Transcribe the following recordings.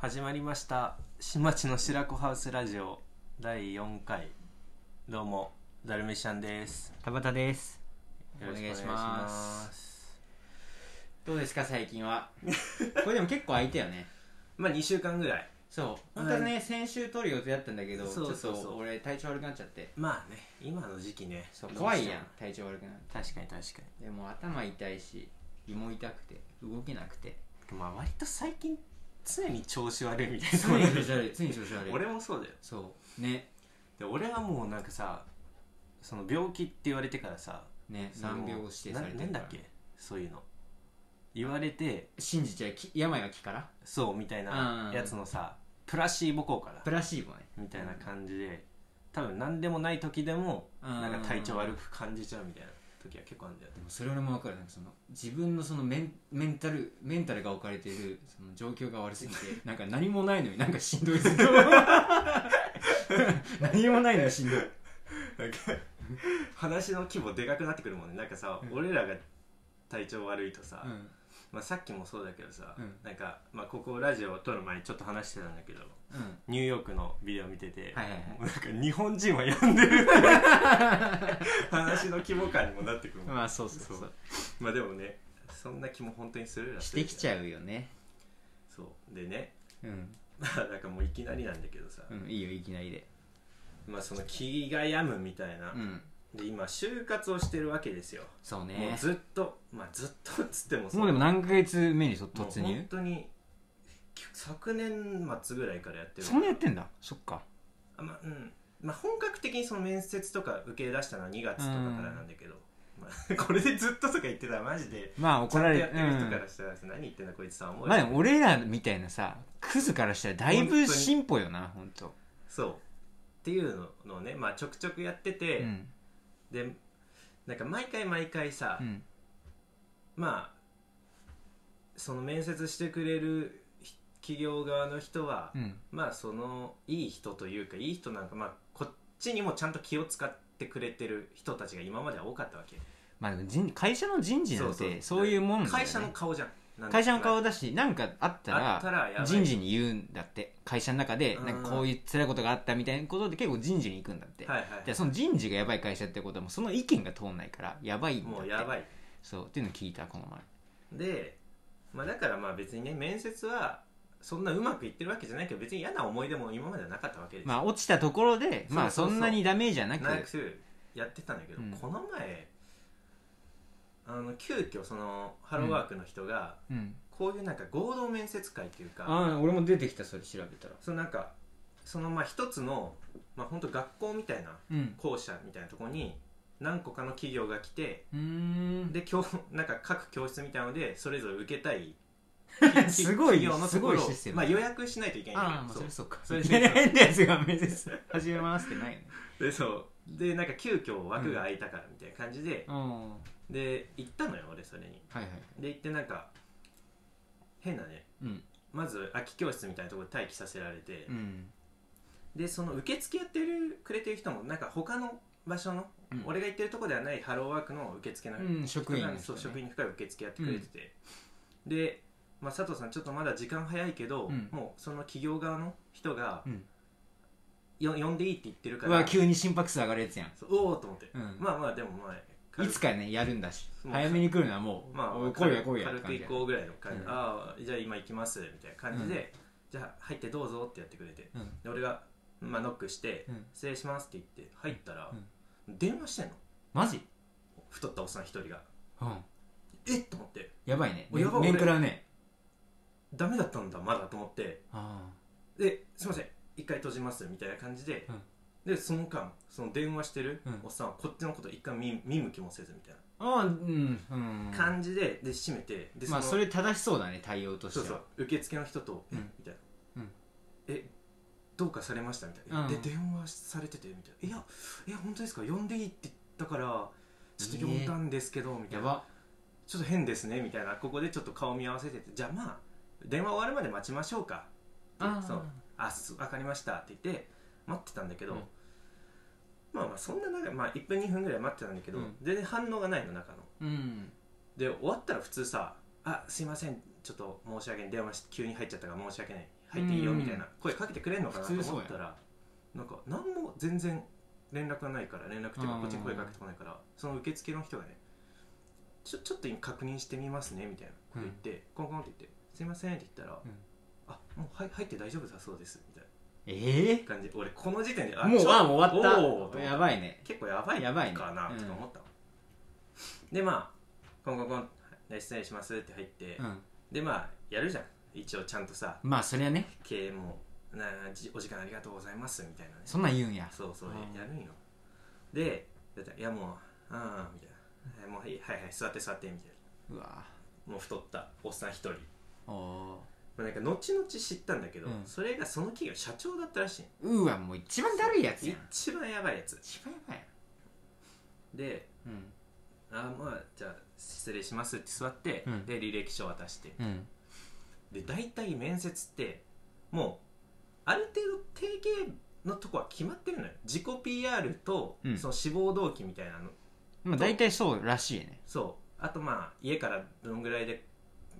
始まりました。新町の白子ハウスラジオ。第4回。どうもダルメシャンです。田畑です。よろしくお願いしまます。どうですか最近は？これでも結構空いたよね。まあ2週間ぐらい。そう。本当はね、先週撮る予定だったんだけどそうそうそう。ちょっと俺体調悪くなっちゃって。まあね今の時期ね。怖いやん体調悪くなって確かに確かでも頭痛いし胃も痛くて動けなくて。にまあ割と最近常に調子悪いみたいな。常に調子悪い。常に調子悪い。俺もそうだよ。そう。ね。で俺はもうなんかさその病気って言われてからさね難病を指定されてななんだっけ？そういうの。言われて信じちゃう。き病は気から？そうみたいなうんやつのさプラシーボ効果だ。プラシーボね。みたいな感じで多分何でもない時でもうん。なんか体調悪く感じちゃうみたいな時は結構あるんだよ。ねでもそれ俺も分かる。なんかその自分のそのメンメンタルメンタルが置かれているその状況が悪すぎて なんか何もないのになんかしんどい。何もないのにしんどい。なんか話の規模でかくなってくるもんね。なんかさ、うん。俺らが体調悪いとさ、うんまあ、さっきもそうだけどさ、うん。なんか、まあ、ここラジオを撮る前にちょっと話してたんだけどうん。ニューヨークのビデオ見てて、はいはいはい。なんか日本人は病んでる。話の規模感にもなってくる。まあそうそうそう。まあでもねそんな気も本当にするらゃしてきちゃうよね。そう。でねうん、まあなんかもういきなりなんだけどさ、うん、いいよいきなりで。まあその気が病むみたいな、うんで今就活をしてるわけですよ、そうもうねずっとまあずっとっつってももうでも何ヶ月目にそもう突入本当に昨年末ぐらいからやってる。そんなやってんだ。そっか。あまあうん。まあ、本格的にその面接とか受け出したのは2月とかからなんだけど、まあ、これでずっととか言ってたらマジでまあ怒られちゃんとやってる人かうんらしたらさ、何言ってんだこいつさ思うよまあでも俺らみたいなさクズからしたらだいぶ進歩よな本当そう。っていうのをね、まあ、ちょくちょくやってて、うんでなんか毎回毎回さ、うん。まあその面接してくれるひ企業側の人は、うん。まあそのいい人というかいい人なんかまあこっちにもちゃんと気を使ってくれてる人たちが今までは多かったわけ。まあでも人会社の人事なんてそういうもんだよ、ね、会社の顔じゃん会社の顔だし何かあったあら人事に言うんだって。会社の中でうん。なんかこういう辛いことがあったみたいなことで結構人事に行くんだって、はいはい。でその人事がやばい会社ってことはもうその意見が通んないからやばいんだって。もうやばい。そうっていうの聞いたこの前。で、まあ、だからまあ別にね面接はそんなうまくいってるわけじゃないけど別に嫌な思い出も今まではなかったわけですよ、まあ落ちたところでまあそんそなにダメージはなくなくやってたんだけど、うん。この前あの急遽そのハローワークの人が、うん。こういうなんか合同面接会っていうか、ああ俺も出てきたそれ調べたら。そのなんかそのまあ一つのまあ本当学校みたいなうん。校舎みたいなところに何個かの企業が来てうーん。で教なんか各教室みたいなのでそれぞれ受けたい。すごい企業のすところをごいシステムまあ、予約しないといけないんだああまあけどそれそう。かそれいきなり変なやつが面接始めますってないよねでそうでなんか急遽枠が空いたからみたいな感じで、うんはで行ったのよ俺それに。いはいで行ってなんか変なねうん。まず空き教室みたいなところで待機させられて、うん。でその受付やってるくれてる人もなんか他の場所の、うん。俺が行ってるとこではないハローワークの受付のうん人職員がの人ね。そう職員に深い受付やってくれてて、で、まあ、佐藤さんちょっとまだ時間早いけど、うん。もうその企業側の人が、うん。よ呼んでいいって言ってるかうらわ急に心拍数上がるやつやん。そうおおと思って、うん。まあまあでもまあいつかねやるんだし。早めに来るのはもう、まあ来いや来いや軽く行こうぐらいの感じ。で、うん。ああじゃあ今行きますみたいな感じで、じゃあ入ってどうぞってやってくれて。うん。で俺が、まあ、ノックして、うん。失礼しますって言って入ったら、電話してんの。マジ？太ったおっさん一人が。うん。え？っと思って。やばいね。おやばい面食らうね。ダメだったんだまだと思って。あですいません一回閉じますみたいな感じで、でその間その電話してるうん。おっさんはこっちのこと一回見見向きもせずみたいああうんうん。な感じでで閉めてでのまあそれ正しそうだね対応としては。そうそう。受付の人と「えうん。みたいな。うん「えどうかされました?」みたいな、うん。で電話されててみたいな「いやいや本当ですか？呼んでいいって言ったからちょっと呼んだんですけど」みたいな。やば。ちょっと変ですねみたいな。ここでちょっと顔見合わせてて。じゃあまあ電話終わるまで待ちましょうか。あそう。あす分かりましたって言って待ってたんだけど、うんまあまあそんな長い、まあ、1分2分ぐらい待ってたんだけど、うん。全然反応がないの中の。うん。で終わったら普通さ「あすいませんちょっと申し訳ない電話し急に入っちゃったから申し訳ない入っていいよみたいな声かけてくれんのかなと普通そうや思ったらなんか何も全然連絡がないから連絡っていうかうん。こっちに声かけてこないからその受付の人がねちょちょっと今確認してみますねみたいなこと言って、コンコンって言って「すいません」って言ったら「うん。あもう入入って大丈夫だそうです」ええな感じ。俺この時点でもうちょあもう終わった。た。やばいね。結構やばいやばいねかなうんとか思った。の、でまあコンコンコンはい失礼しますって入って、うん。でまあやるじゃん。一応ちゃんとさまあそりゃね。経営もなじお時間ありがとうございますみたいなね。そんなん言うんや。そうそううん。やるんよ。でいやもうああみたいな。はいもうはいはいはい座って座ってみたいうわなもう太った。おっさん一人。おおまあなんか後々知ったんだけど、うん。それがその企業社長だったらしい。ううわもう一番だるいやつやん。一番やばいやつ。一番やばいでうん。あーまあじゃあ失礼しますって座って、うん。で履歴書渡して。うん。で大体面接ってもうある程度定型のとこは決まってるのよ。自己 PR と、うん。その志望動機みたいなの。まあ大体そうらしいね。そう。あとまあ家からどのぐらいで、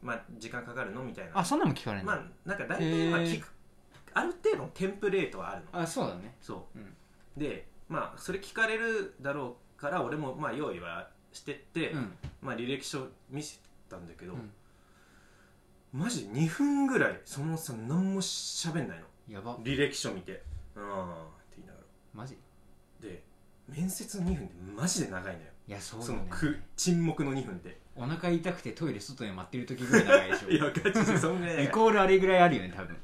まあ、時間かかるの？みたいな。あそんなのも聞かれるの？まあなんか大体まあ聞く。ある程度のテンプレートはあるの。あそうだねそう、うん。でまあそれ聞かれるだろうから俺もまあ用意はしてって、うん。まあ、履歴書見せたんだけど、うん。マジ2分ぐらいそのおっさん何もしゃべんないの。やば。履歴書見て「うん」って言いながマジ？らで面接の2分でマジで長いのよ。いやそうだその沈黙の2分でお腹痛くてトイレ外で待ってる時ぐらい長いでしょ。いやガチでそんぐらいイコールあれぐらいあるよね多分。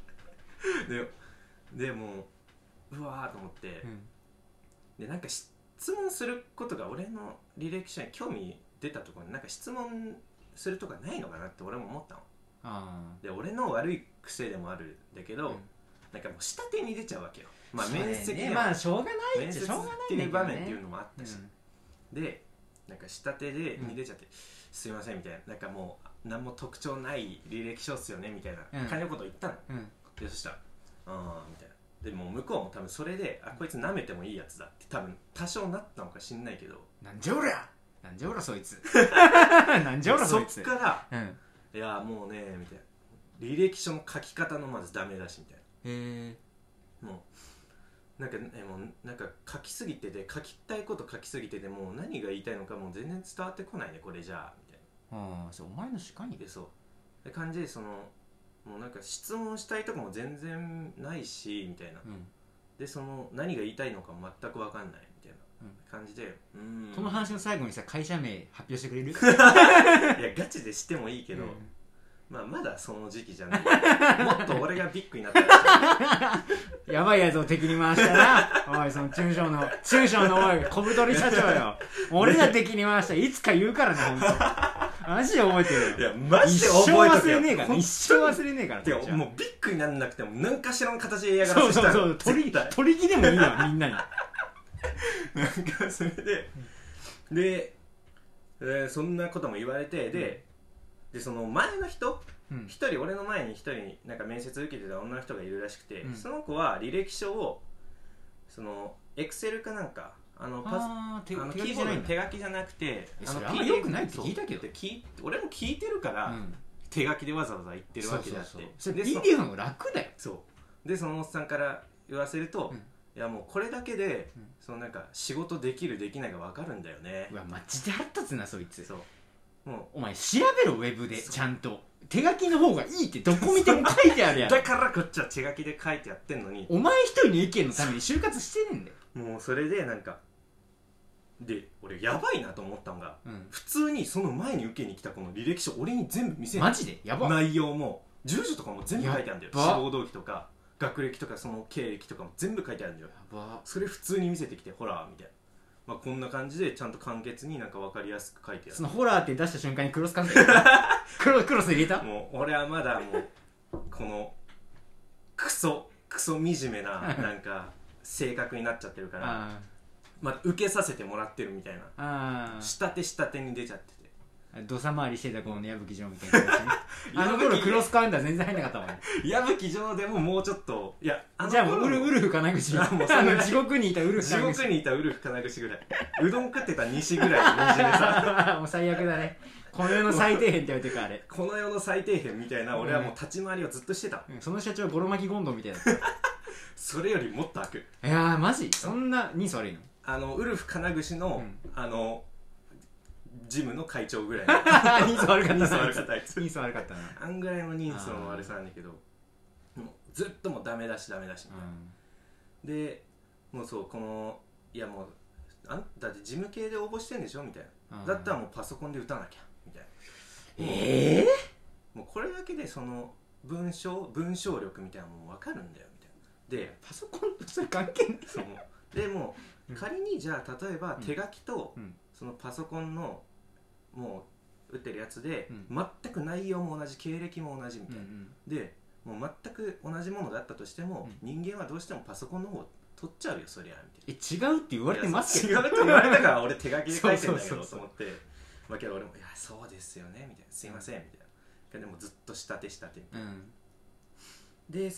ででもううわーと思って。う、ん。でなんか質問することが俺の履歴書に興味出たところになんか質問するとかないのかなって俺も思ったの。あで俺の悪い癖でもあるんだけど、うん。なんかもう下手に出ちゃうわけよ。まあそうだよね。面接で、まあしょうがない面接っちゃしょうがないっていうんだけどね。場面っていうのもあったし、でなんか下手でうんに出ちゃって、すいませんみたいな。なんかもう何も特徴ない履歴書っすよねみたいなうん。感じのことを言ったの、うん。でそしたら「ああ」みたいな。でもう向こうも多分それであこいつ舐めてもいいやつだって多分多少なったのか知んないけど。なんじゃおらなんじゃおらそいつ。なんじゃおらそそっいつ。からうん「いやもうね」みたいな。履歴書の書き方のまずダメだしみたいへえなもうなんかえもうなんか書きすぎてて書きたいこと書きすぎててもう何が言いたいのかもう全然伝わってこないねこれじゃあああそうお前の主観になでそう。で感じでそのもうなんか質問したいとこも全然ないしみたいな。うん。でその何が言いたいのか全く分かんないみたいなうん。感じでうーん。この話の最後にさ会社名発表してくれる？いやガチでしてもいいけど、うん。まあまだその時期じゃない。もっと俺がビッグになったらやばいやつを敵に回したな。おいその中小の中小のおい小太り社長よ。俺ら敵に回した。いつか言うからね本当マジで覚えてるよ。いやマジ一で生覚えとけよ。忘れねえから一生忘れねえからてかもうビッグになんなくても何かしらの形で嫌がそうそうらせしたら。そう取り絶対。取り木でもいいわみんなに。なんかそれで。で、えーそんなことも言われてででその前の人うん。一人俺の前に一人なんか面接受けてた女の人がいるらしくて、うん。その子は履歴書をそのエクセルかなんかあのパスあの手キーボードに書きじゃないんだ。手書きじゃなくてえあのあんま PDF 良くないって聞いたけど俺も聞いてるから、うん。手書きでわざわざ言ってるわけであって。それでそ PDF の方が楽だよ。そう。でそのおっさんから言わせると、うん。いやもうこれだけで、うん。そのなんか仕事できるできないが分かるんだよね。うわマジで腹立つなそいつ。そう。もお前調べろウェブでちゃんと。手書きの方がいいってどこ見ても書いてあるやうん。だからこっちは手書きで書いてやってんのに。お前一人の意見のために就活してねえんだよ。もうそれでなんかで俺やばいなと思ったのがうん。普通にその前に受けに来たこの履歴書俺に全部見せるマジで？やば。内容も住所とかも全部書いてあるんだよ。やっば。志望動機とか学歴とかその経歴とかも全部書いてあるんだよ。やば。それ普通に見せてきてほらみたいな、まあ、こんな感じでちゃんと簡潔になんか分かりやすく書いてあそのホラーって出した瞬間にクロスカント。入れたクロクロス入れた？るもう俺はまだもうこのクソクソ惨めな なんか性格になっちゃってるからあまあ、受けさせてもらってるみたいな。下手下手に出ちゃってて。ー土佐回りしてたこの矢吹城みたいなね。あの頃クロスカウンター全然入んなかったもんね。矢吹城でももうちょっといやあのじゃあもうウ頃ルウルフ金口あもうあの地獄にいたウルフ地獄にいたウルフ金串ぐらい。うどん食ってた西ぐらいの虹でさ もう最悪だね。この世の最底辺って言われてるからあれ。この世の最底辺みたいな俺はもう立ち回りをずっとしてた、うんその社長はゴロ巻きゴンドウみたいな それよりもっと悪いやーマジ？そんな人相悪いの？あのウルフ金串の、うん。あのジムの会長ぐらい。人相悪かった人相な悪かったあいつ。人相悪かったな。あんぐらいの人相の悪さなんだけどもうずっともうダメだしダメだしみたいな、でもうそうこのいやもうあん？だって事務系で応募してんでしょみたいな、うん。だったらもうパソコンで打たなきゃ。みたいな。ええもうこれだけでその文章文章力みたいなのも分かるんだよみたいな。でパソコンとそれ関係ない。でもうん仮にじゃあ例えばうん。手書きとうん。そのパソコンのもう打ってるやつでうん。全く内容も同じ経歴も同じみたいな、でもう全く同じものだったとしても、人間はどうしてもパソコンの方を取っちゃうよそりゃみたいな。え違うって言われてますけど。違うって言われたから俺手書きで書いてんだけどと思って。まあけど俺も「いやそうですよね」みたいな「すいません」みたいな。でもずっと仕立て仕立てみたいな。うん。で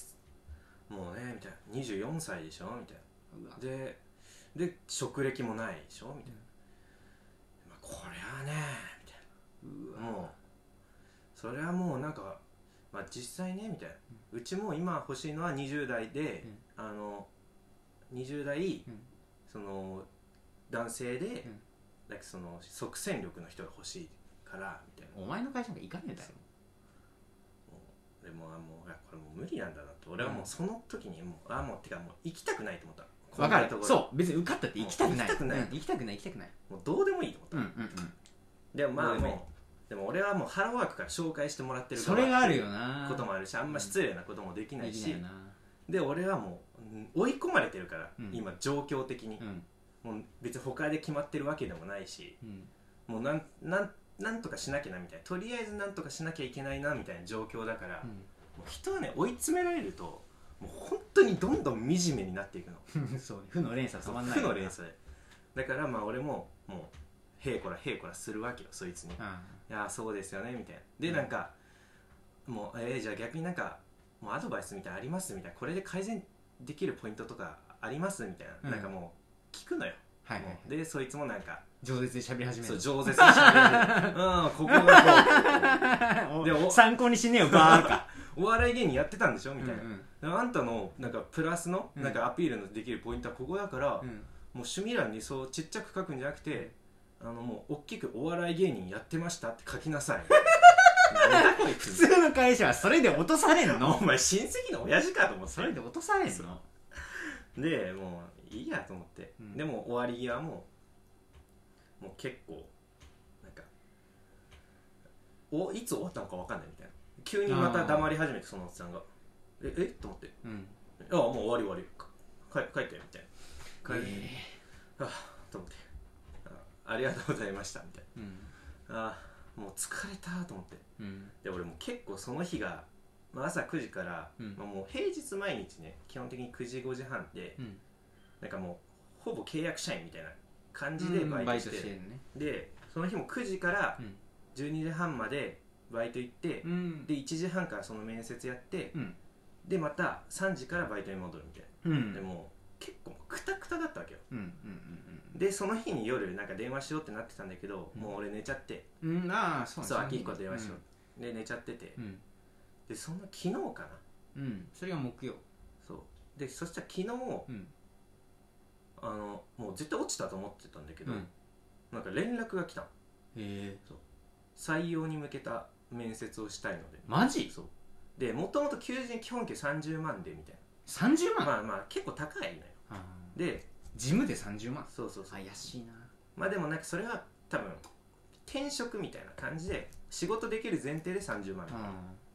もうねみたいな。24歳でしょみたいな。でで職歴もないでしょ？みたいな、まあ、これはねみたいな。もうそれはもうなんか、まあ、実際ねみたいな、うちも今欲しいのは20代で、あの20代、うん。その男性で、うん。なんかその即戦力の人が欲しいからみたいな。お前の会社なんか行かねえだろ。でもあもういやこれもう無理なんだなと。俺はもうその時にもう、あもうてかもう行きたくないと思ったわかるそう。別に受かったって行きたくない。行きたくない。うん。行きたくない行きたくない。もうどうでもいいと思った、うんうんうん。でもまあもうでも俺はもうハローワークから紹介してもらってるそれがあるよな。こともあるしあんま失礼なこともできないし、で俺はもううん追い込まれてるから、うん。今状況的に、うん。もう別に他で決まってるわけでもないし。うん。もうなんなんなんとかしなきゃなみたいな。とりあえずなんとかしなきゃいけないなみたいな状況だから、もう人はね追い詰められるともう本当にどんどん惨めになっていくの。う んそう負の連鎖止まんない負の連鎖で。だからまあ俺ももうへいこらへいこらするわけよそいつに「いあやーそうですよね」みたいな。で、うん。なんかもうえー、じゃあ逆になんかもうアドバイスみたいなのありますみたいな。これで改善できるポイントとかありますみたいな、うん。なんかもう聞くのよ、はいはいでそいつもなんか饒舌で喋り始める。そう饒舌にしゃべる。うんここがこう でお参考にしねえよバーカお笑い芸人やってたんでしょみたいな、うんあんたのなんかプラスのうん。なんかアピールのできるポイントはここだから、うん。もう趣味欄にそうちっちゃく書くんじゃなくてあのもう大きくお笑い芸人やってましたって書きなさい。普つ通の会社はそれで落とされんおの前親戚の親父かと思って。それで落とされんの？でもういいやと思って、うん。でも終わり際ももう結構なんかおいつ終わったのか分かんないみたいな急にまた黙り始めてそのおっさんが。ええ？と思って。うん。ああもう終わり終わり。か帰帰ってみたいな。帰って、えああと思って。あありがとうございましたみたいーうん。なああもう疲れたと思って。うん。で俺もう結構その日が、まあ、朝9時から、うん。まあ、もう平日毎日ね基本的に9時5時半でうん。なんかもうほぼ契約社員みたいな感じでバイトして,、でその日も9時からうん。12時半までバイト行って、うん。で1時半からその面接やって、うん。でまた3時からバイトに戻るみたいうん。な、でもう結構クタクタだったわけよ。うんうんでその日に夜なんか電話しようってなってたんだけど、うん。もう俺寝ちゃって。うんうんああそうそう秋彦と電話しよう、で寝ちゃってて、うん。でその昨日かな。うん。それが木曜。そう。でそしたら昨日うん。あのもう絶対落ちたと思ってたんだけど、うん。なんか連絡が来たの。へえ。採用に向けた面接をしたいので。マジ？そう。でもともと求人基本給30万でみたい30万？なまあまあ結構高いのよ。あーで事務で30万？そうそうそう。怪しいな。まあでもなんかそれは多分転職みたいな感じで仕事できる前提で30万。みたいなあ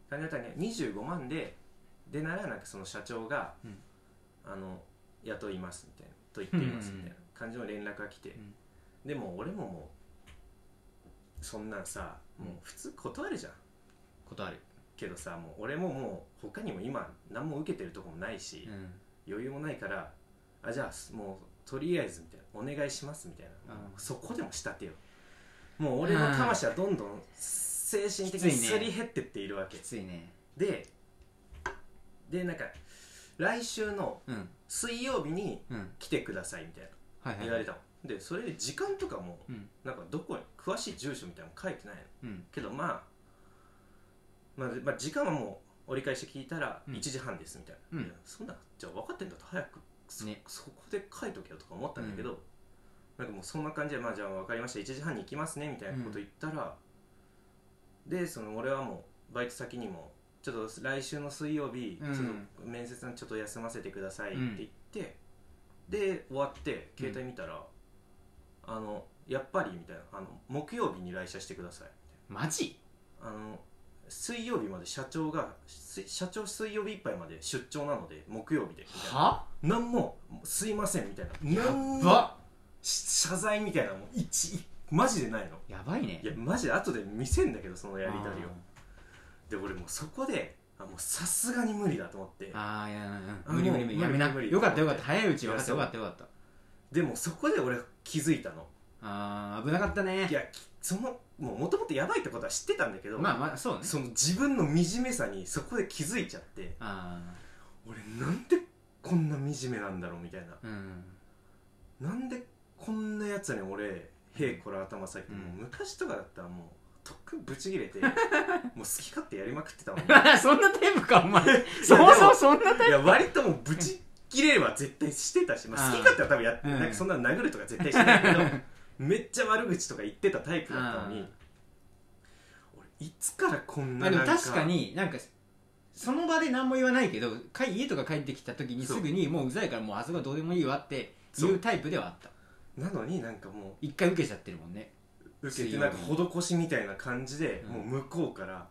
感じだったらね25万ででならなんかその社長が、うん。あの雇いますみたいな。と言っていますみたいな感じの連絡が来て、ん。でも俺ももうそんなんさもう普通断るじゃん。ことあるけどさもう俺ももう他にも今何も受けてるとこもないし、うん。余裕もないからあじゃあもうとりあえずみたいなお願いしますみたいな、うん。そこでも仕立てよ。もう俺の魂はどんどん精神的にすり減ってっているわけ、きついね。ででなんか来週のうん。水曜日にうん。来てくださいみたいな。言われたの、でそれで時間とかもうん。なんかどこに詳しい住所みたいなの書いてないの。うん。けどまあ、まあ、まあ時間はもう折り返し聞いたらうん。1時半ですみたいな、うん。いやそんなじゃあ分かってんだと。早くそ,、ね。そこで書いとけよとか思ったんだけど、なんかもうそんな感じで、まあ、じゃあ分かりました。1時半に行きますねみたいなこと言ったら、でその俺はもうバイト先にもちょっと来週の水曜日、うん。ちょっと面接ちょっと休ませてくださいって言って、で終わって携帯見たら、あのやっぱりみたいなあの木曜日に来社してくださいマジ？あの水曜日まで社長がす社長水曜日いっぱいまで出張なので木曜日で。みたいなは何もすいませんみたいな。や何もば。謝罪みたいなのも一マジでないの。やばいね。いやマジで後で見せんだけどそのやり取りを。で俺もうそこであもうさすがに無理だと思って。ああいやあうん。無理無理無理。やめな。よかったよかった。早いうち分かったよかったよかったでもそこで俺気づいたの。ああ危なかったね。いやきそのもともとやばいってことは知ってたんだけど、まあまあそうね。その自分の惨めさにそこで気づいちゃってあ俺なんでこんな惨めなんだろうみたいな。あうん。なんでこんなやつに俺へいこら頭下げて、うん。もう昔とかだったらもうとっくんぶち切れて もう好き勝手やりまくってたもんね。そんなタイプかお前。そもそもそんなタイいや割ともうぶち切れれば絶対してたし、まあ、好き勝手は多分やって、うん。なんかそんな殴るとか絶対しないけど めっちゃ悪口とか言ってたタイプだったのに俺いつからこんななんかも確かになんかその場で何も言わないけどか家とか帰ってきた時にすぐにもううざいからもうあそこはどうでもいいわってそいううタイプではあった。なのになんかも一回受けちゃってるもんね。う受けてなんか施しみたいな感じで、うん。もう向こうから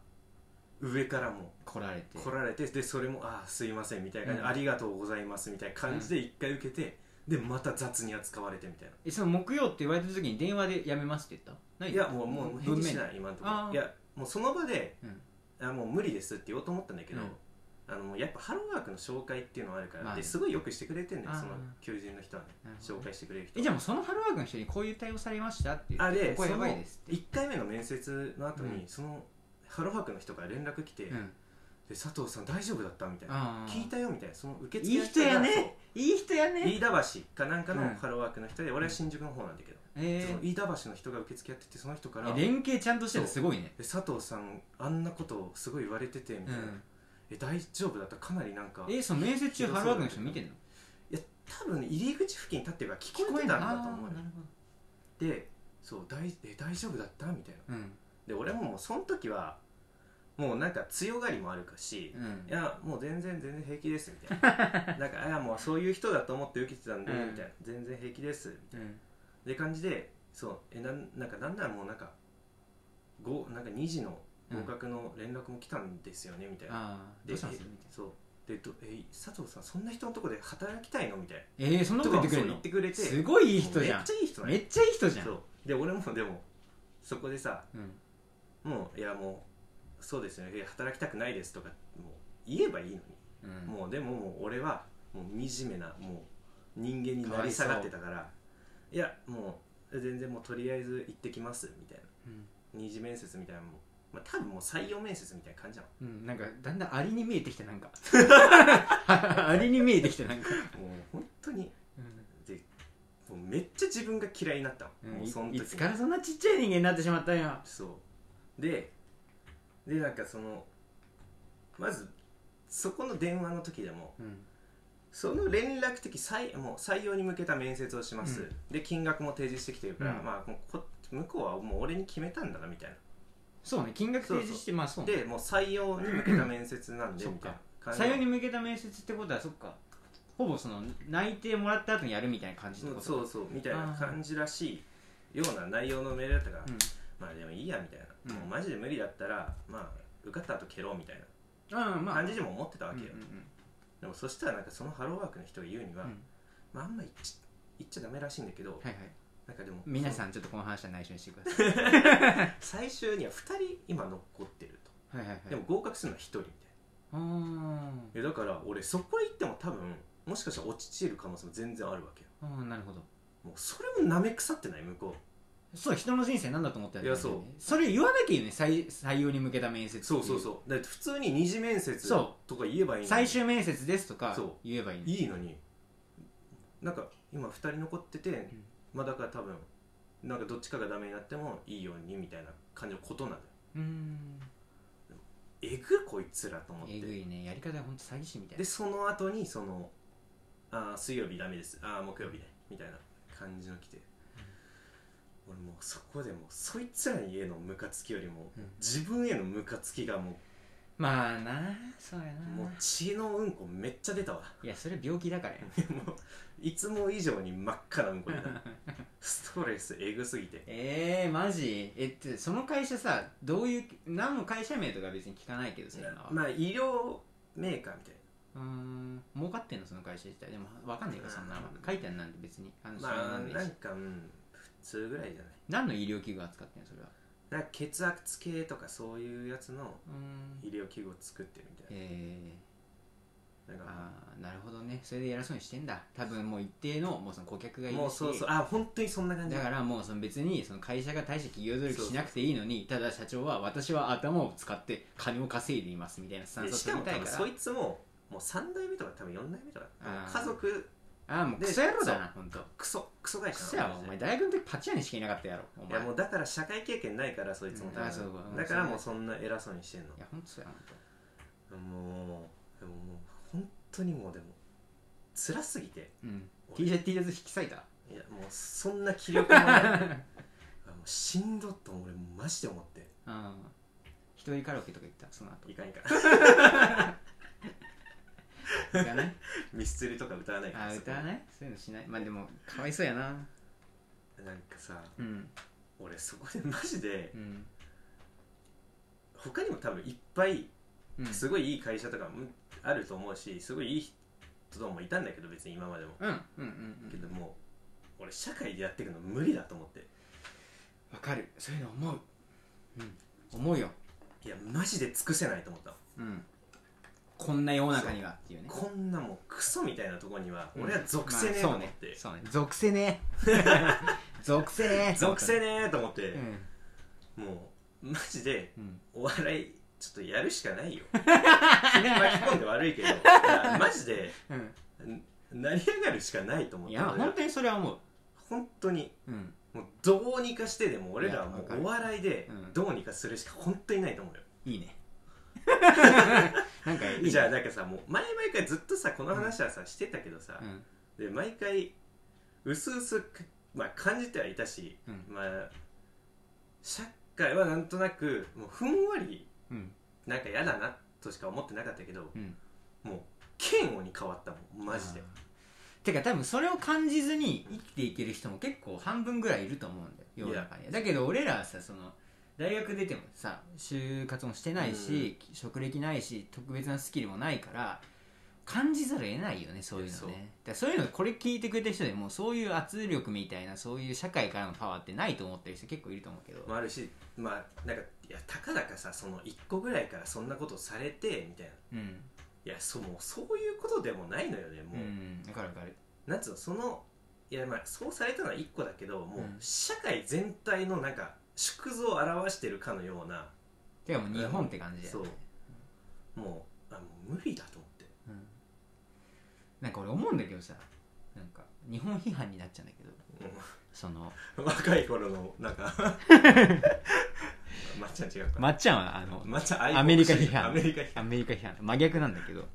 上からも来られて。来られてでそれも「ああすいません」みたいな感じで、うん。ありがとうございます」みたいな感じで一回受けて、でまた雑に扱われてみたいな。えその木曜って言われた時に電話でやめますって言った？ない？いやもうもう返事しない今のところ。いやもうその場で、うん。あもう無理ですって言おうと思ったんだけど、うん。あのもうやっぱハローワークの紹介っていうのがあるから、まあねですごいよくしてくれてんだよその求人の人はね。なるほど紹介してくれる人えじゃあもうそのハローワークの人にこういう対応されましたって言ってあでここやばいですって。1回目の面接の後に、うん。そのハローワークの人から連絡来て、うん。で佐藤さん大丈夫だったみたいな。聞いたよみたいな。その受付いい人やね。いい人やね。飯田橋かなんかのうん。ハローワークの人で、俺は新宿の方なんだけど、え。その飯田橋の人が受付やっててその人からー、連携ちゃんとしてるすごいね。で佐藤さんあんなことをすごい言われててみたいな、うん。え大丈夫だった？かなりなんかえその面接中ハローワークの人見てんの？いや多分ね入り口付近立ってるから聞こえてたんだと思うよ。でそう大え大丈夫だった？みたいな。どうんで俺ももうその時はもうなんか強がりもあるかし、うん。いやもう全然全然平気ですみたいな。なんかいやもうそういう人だと思って受けてたんで、うん。みたいな。全然平気ですみたいな。うん。で感じでそうえなんなんかなんならもうなんかごなんか2時の合格の連絡も来たんですよねみたいな、ああどでうしたんですえそう。でどえ佐藤さんそんな人のとこで働きたいの？みたいな。えー、そんなこと言ってくれるの？そう言ってくれて。すごいいい人じゃん。めっちゃいい人なのめっちゃいい人じゃん。そう。で俺もでもそこでさうんもういやもうそうですね。いや働きたくないですとかもう言えばいいのに、うん。もうでももう俺はもう惨めなもう人間になり下がってたから。いやもう全然もうとりあえず行ってきますみたいな。うん。二次面接みたいなのもまあ多分もう採用面接みたいな感じなうん、なんかだんだんアリに見えてきてなんか。アリに見えてきてなんか、のもう本当にでもうめっちゃ自分が嫌いになったの、もうその時いつからそんなちっちゃい人間になってしまったんや。そうででなんかそのまずそこの電話の時でもうん。その連絡的採もう採用に向けた面接をします、うん。で金額も提示してきてるから、うん。まあこ向こうはもう俺に決めたんだなみたいな。そうね金額提示してまあそうね。でもう採用に向けた面接なんでみたいな採用に向けた面接ってことはそっか。ほぼその内定もらった後にやるみたいな感じってことそうそうみたいな感じらしいような内容のメールだったから、うん。まあでもいいやみたいな、うん。もうマジで無理だったらまあ受かった後蹴ろうみたいああまあ。な感じでも思ってたわけよ、うんうんでもそしたらなんかそのハローワークの人が言うには、うん。まああんま言っち言っちゃダメらしいんだけど、はいはい。なんかでも皆さんちょっとこの話は内緒にしてください。最終には2人今残ってると、はいはいはい。でも合格するのは1人みたいあー。ないやだから俺そこへ行っても多分もしかしたら落ちる可能性も全然あるわけよ。あーなるほど。もうそれもなめ腐ってない向こそう人の人生なんだと思ってやね。いやそれ言わなきゃいいよね。採採用に向けた面接う。そうそうそう。だって普通に二次面接そとか言えばいいのに。最終面接ですとかそう。言えばいいのいいのに。なんか今2人残ってて、まあだから多分なんかどっちかがダメになってもいいようにみたいな感じのことなんだよ。うん。えぐこいつらと思って。えぐいね。やり方が本当詐欺師みたいでその後にそのあー水曜日ダメです。あー木曜日ねみたいな感じの来て、俺もうそこでもうそいつらにへのムカつきよりも、うん自分へのムカつきがもまあなそうやう,、な。もう血のうんこめっちゃ出たわ。いやそれ病気だからや。もういつも以上に真っ赤なうんこ出た ストレスえぐすぎて。えー、マジ？えってその会社さどういう何の会社名とか別に聞かないけどさ今は、まあ医療メーカーみたいうーん。儲かってんのその会社自体。でもわかんないよそんなの。うん。書いてあるなんて別に。あの知なまあらないし。なんかうん普通ぐらいじゃない？何の医療器具扱ってんの？それは。なんか血圧計とかそういうやつの医療器具を作ってるみたいえななんかー、ああなるほどね。それで偉そうにしてんだ。多分もう一定のもうその顧客がいるし。もうそうそう。あ本当にそんな感じ。だからもうその別にその会社が大して企業努力しなくていいのにただ社長は私は頭を使って金を稼いでいますみたいなスタンスをでしかもそいつももう3代目とか多分4代目とか。家族ああもうでクソ野郎だな本当クソクソ会社クソやわお前大学の時パチ屋にしかいなかったやろおい前やもうだから社会経験ないからそいつも多うんあそう分うんだからもうそんな偉そうにしてんの。いや本当そうや本もうでももう本当にもうでも辛すぎて。当うん。T 俺シャツ T シャツ引き裂いた？いやもうそんな気力もない。あもうしんどっと俺マジで思って。うん一人カラオケとか行ったその後。いかんいかん 行かないミスチルとか歌わないからあ歌わない？そういうのしない？まあでもかわいそうやな。なんかさうん。俺そこで マジでうん。他にも多分いっぱいうん。すごいいい会社とかもあると思うしすごいいい人もいたんだけど別に今までも。うんうんうんうん。けどもう俺社会でやっていくの無理だと思って。わかる。そういうの思う。うん。思うよ。いやマジで尽くせないと思った。のうんこんな世の中にはっていうね。こんなもうクソみたいなところにはうん。俺は属せねえとまあ思って、そうね。そうね。属せ ねえ。属せねえ。属せねえと思って。う、ん。もうマジでうん。お笑いちょっとやるしかないよ。君巻き込んで悪いけど。マジでうん。成り上がるしかないと思って。いや本当にそれは思う。本当に。うん。もうどうにかしてでも俺らはいもうお笑いでうん。どうにかするしか本当にないと思うよ、いいね なんかいいね。じゃあなんかさもう前々からずっとさこの話はさ、してたけどさ、うん。で毎回うすうすか、まあ、感じてはいたし、うん。まあ社会はなんとなくもうふんわりうん。なんか嫌だなとしか思ってなかったけどうん。もう嫌悪に変わったもんマジで。あー。てか多分それを感じずに生きていける人も結構半分ぐらいいると思うんだよ世の中に。はだけど俺らはさその大学出てもさ就活もしてないし、職歴ないし特別なスキルもないから感じざるを得ないよねそういうのね。だそういうのこれ聞いてくれた人でもそういう圧力みたいなそういう社会からのパワーってないと思ってる人結構いると思うけど、もあるしまあなんかいやたかだかさその1個ぐらいからそんなことされてみたいな。うん。いやそもうそういうことでもないのよねもう、うん分かる分かる。なんつうのそのいやまあそうされたのは1個だけどもううん。社会全体のなんか縮図を表してるかのようなてかもう日本って感じだよねそう。もうあもう無理だと思って。うん。なんか俺思うんだけどさなんか日本批判になっちゃうんだけどその若い頃のなんか まっちゃん違うか。まっちゃんはあのまっちゃん愛国アメリカ批判。アメリカ批アメリカ批判。真逆なんだけど。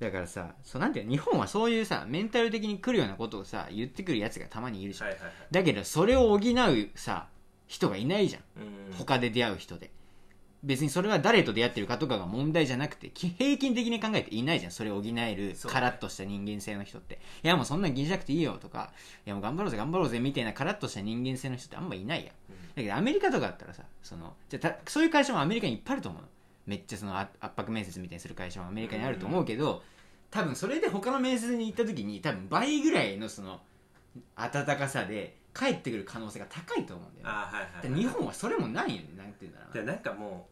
だからさそうなんていうの日本はそういうさメンタル的に来るようなことをさ言ってくるやつがたまにいるじゃん、はいはいはい。だけどそれを補うさ人がいないじゃん。うん。他で出会う人で。別にそれは誰と出会ってるかとかが問題じゃなくてき平均的に考えていないじゃん。それを補えるカラッとした人間性の人って。いやもうそんなん気にしなくていいよとかいやもう頑張ろうぜ頑張ろうぜみたいなカラッとした人間性の人ってあんまいないやん。うん。だけどアメリカとかだったらさそのじゃそういう会社もアメリカにいっぱいあると思うの。めっちゃそのあ圧迫面接みたいにする会社もアメリカにあると思うけど、多分それで他の面接に行った時に多分倍ぐらいのその温かさで帰ってくる可能性が高いと思うんだよね。あはいはいはいで日本はそれもないよねなんて言うんだろうな。でなんかも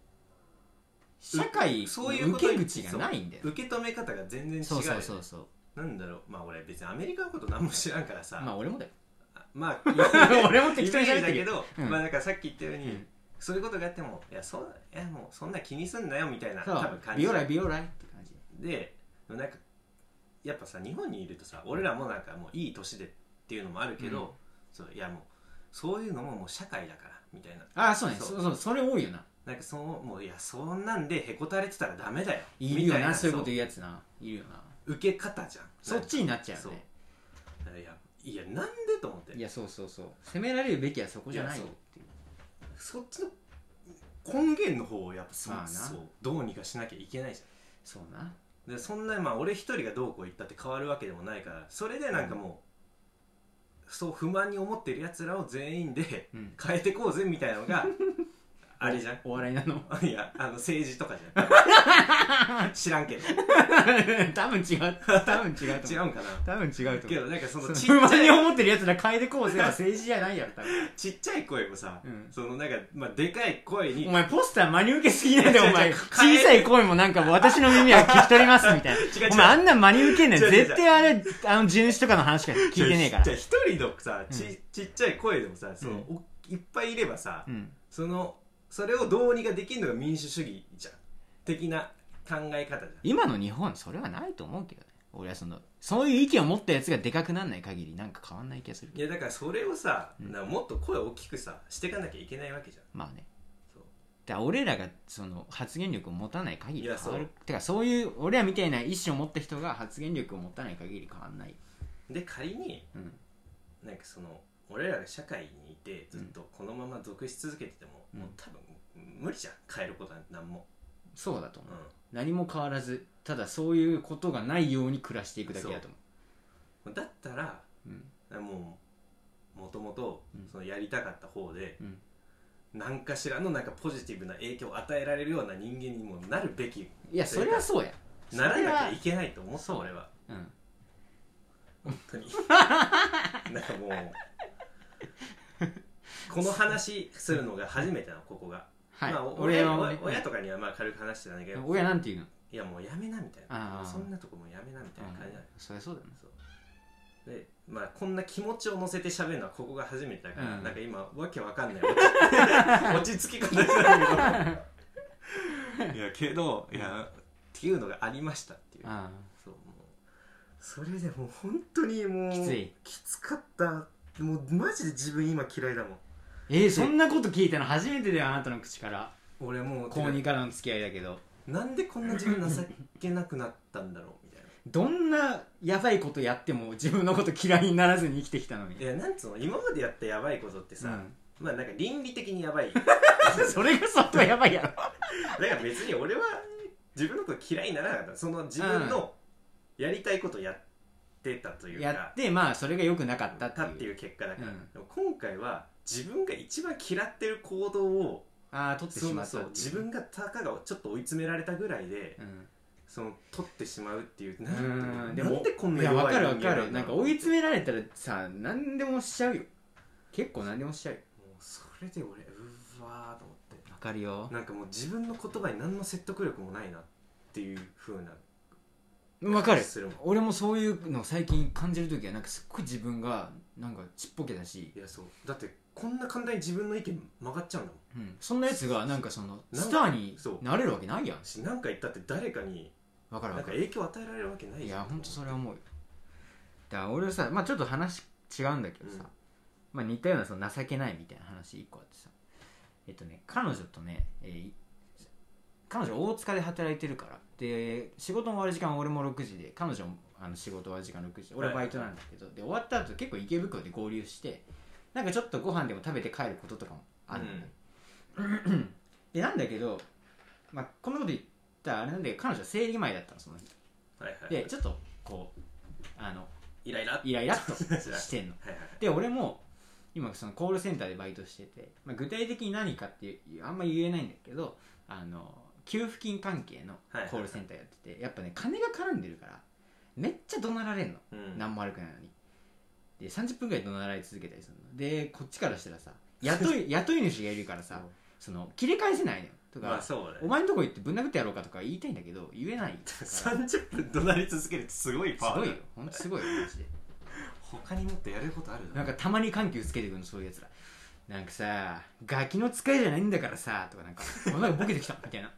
社会そういう受け口がないんだよそう受け止め方が全然違うそうそうそうそう。なんだろう。まあ俺別にアメリカのこと何も知らんからさ。まあ俺もだよ。あまあ 俺も適当にイメージ喋ってるけど。だけど、うん。まあなんかさっき言ったように、うん。そういうことがあってもいやそういやもうそんな気にすんなよみたいなそ多分感じ。うビオライビオライって感じ。でなんかやっぱさ日本にいるとさ俺らもなんかもういい年でっていうのもあるけど、そういやもうそういうのももう社会だからみたいな。ああそうね。そそううそうそれ多いよな。なんかそうもういやそんなんでへこたれてたらダメだよ。いるよみたいなそういうこと言うやつな。いるよな。受け方じゃん。そっちになっちゃうよねそう。いやいやなんでと思って。いやそうそうそう。責められるべきはそこじゃないよっていう。そっちの根源の方をやっぱそう,、まあな。そうどうにかしなきゃいけないじそうな。ゃんでそんなまあ俺一人がどうこう言ったって変わるわけでもないからそれでなんかもう、そう不満に思ってるやつらを全員でうん。変えてこうぜみたいなのが あれじゃん？お笑いなの？いやあの政治とかじゃん。知らんけど。多分違う。多分違うと思う。違うんかな？多分違うとけ思う。どなんかそのちっちゃい不満に思ってるやつら変えてこうぜは 政治じゃないやろ多分。ちっちゃい声もさ、うん。そのなんか、まあ、でかい声にお前ポスター真に受けすぎなんだよお前違う違う。変え小さい声もなんか私の耳は聞き取りますみたいな。違う違う。お前あんなん真に受けんねん。違う違う違う。絶対あれあの地主とかの話しか聞いてねえから。じゃあ一人のさち,、うん。ちっちゃい声でもさその、うん。おいっぱいいればさ、うん。そのそれをどうにかできるのが民主主義じゃん。的な考え方じゃん。今の日本それはないと思うけどね。俺はそのそういう意見を持ったやつがでかくなんない限りなんか変わんない気がするいやだからそれをさ、うん。なもっと声を大きくさしていかなきゃいけないわけじゃん。まあね。そう。だから俺らがその発言力を持たない限りいや変わる。そうてかそういう俺らみたいな意思を持った人が発言力を持たない限り変わんない。で仮にうん。なんかその俺らが社会にいてずっとこのまま属し続けてても、うん。もう多分無理じゃん変えることは何も、そうだと思う、う何も変わらずただそういうことがないように暮らしていくだけだと思ん、だったらううん。もうもともとうん。そのやりたかった方で、うん。何かしらのなんかポジティブな影響を与えられるような人間にもなるべきいやそれはそうや。ならなきゃいそけないと思ったそう俺はうん。本当に。なんかもうこの話するのが初めてなのここが、はい、まあ、俺親はね。親とかにはまあ軽く話してたんだけど。親なんて言うの？いやもうやめなみたいな。そんなとこもうやめなみたいな感じなのそりゃそうだよね。そう。でまあこんな気持ちを乗せて喋るのはここが初めてだから、うん。なんか今わけわかんない 落ち着き方してたけど。いやけどいやっていうのがありましたっていう。あそうもう。それでもう本当にもうきつい。きつかった。もうマジで自分今嫌いだもんえー、そんなこと聞いたの初めてだよあなたの口から。俺もう高2からの付き合いだけど。なんでこんな自分情けなくなったんだろうみたいな。どんなやばいことやっても自分のこと嫌いにならずに生きてきたのに。いやなんつうの？今までやったやばいことってさ、まあなんか倫理的にやばい。うん、それが相当やばいやろ。だから別に俺は自分のこと嫌いにならなかった。その自分のやりたいことやってたというか。やってまあそれが良くなかったっていう。たっていう結果だから、うん。今回は自分が一番嫌ってる行動をああ取ってしまったそう自分がたかがちょっと追い詰められたぐらいでうん。その取ってしまうっていううなんん。でなんでこんない弱いや分かる分かる。なんか追い詰められたらさ何でもしちゃうよ。結構何でもしちゃうよ。もうそれで俺うわーと思って。分かるよ。なんかもう自分の言葉に何の説得力もないなっていう風な分かる。俺もそういうのを最近感じる時はなんかすっごい自分がなんかちっぽけだし、いやそう。だってこんな簡単に自分の意見曲がっちゃうんだもん。うん、そんなやつがなんかそのなんスターにそう。なれるわけないやん。し何か言ったって誰かになんかる分かる。影響を与えられるわけないいじゃん。や本当それは思うよだから俺はさまあちょっと話違うんだけどさ、うん。まあ似たようなその情けないみたいな話一個あってさ。えっとね彼女とね、えー彼女大塚で働いてるから。で仕事も終わる時間は俺も6時で彼女もあの仕事終わる時間6時俺はバイトなんだけど、で終わった後結構池袋で合流してなんかちょっとご飯でも食べて帰ることとかもあるのね、でなんだけど、まあ、こんなこと言ったらあれなんだけど彼女は生理前だったのその日。はいはいでちょっとこうあのイライラ？イライラっとしてんの。はいはいで俺も今そのコールセンターでバイトしてて、まあ、具体的に何かっていうあんま言えないんだけどあの給付金関係のはいはい。コールセンターやってて、やっぱね金が絡んでるからめっちゃ怒鳴られんの、うん。何も悪くないのにで30分ぐらい怒鳴られ続けたりするの。でこっちからしたらさ雇い 雇い主がいるからさその切り返せないのよ。とか、まあそうだね。お前んとこ行ってぶん殴ってやろうかとか言いたいんだけど言えない。からす30分怒鳴り続けるってすごいパワーごいよ。ほんとすごいよマジで。他にもっとやることあるなんかたまに緩急つけてくるのそういうやつら。なんかさガキの使いじゃないんだからさとかなんかおなんかボケてきたみたいな。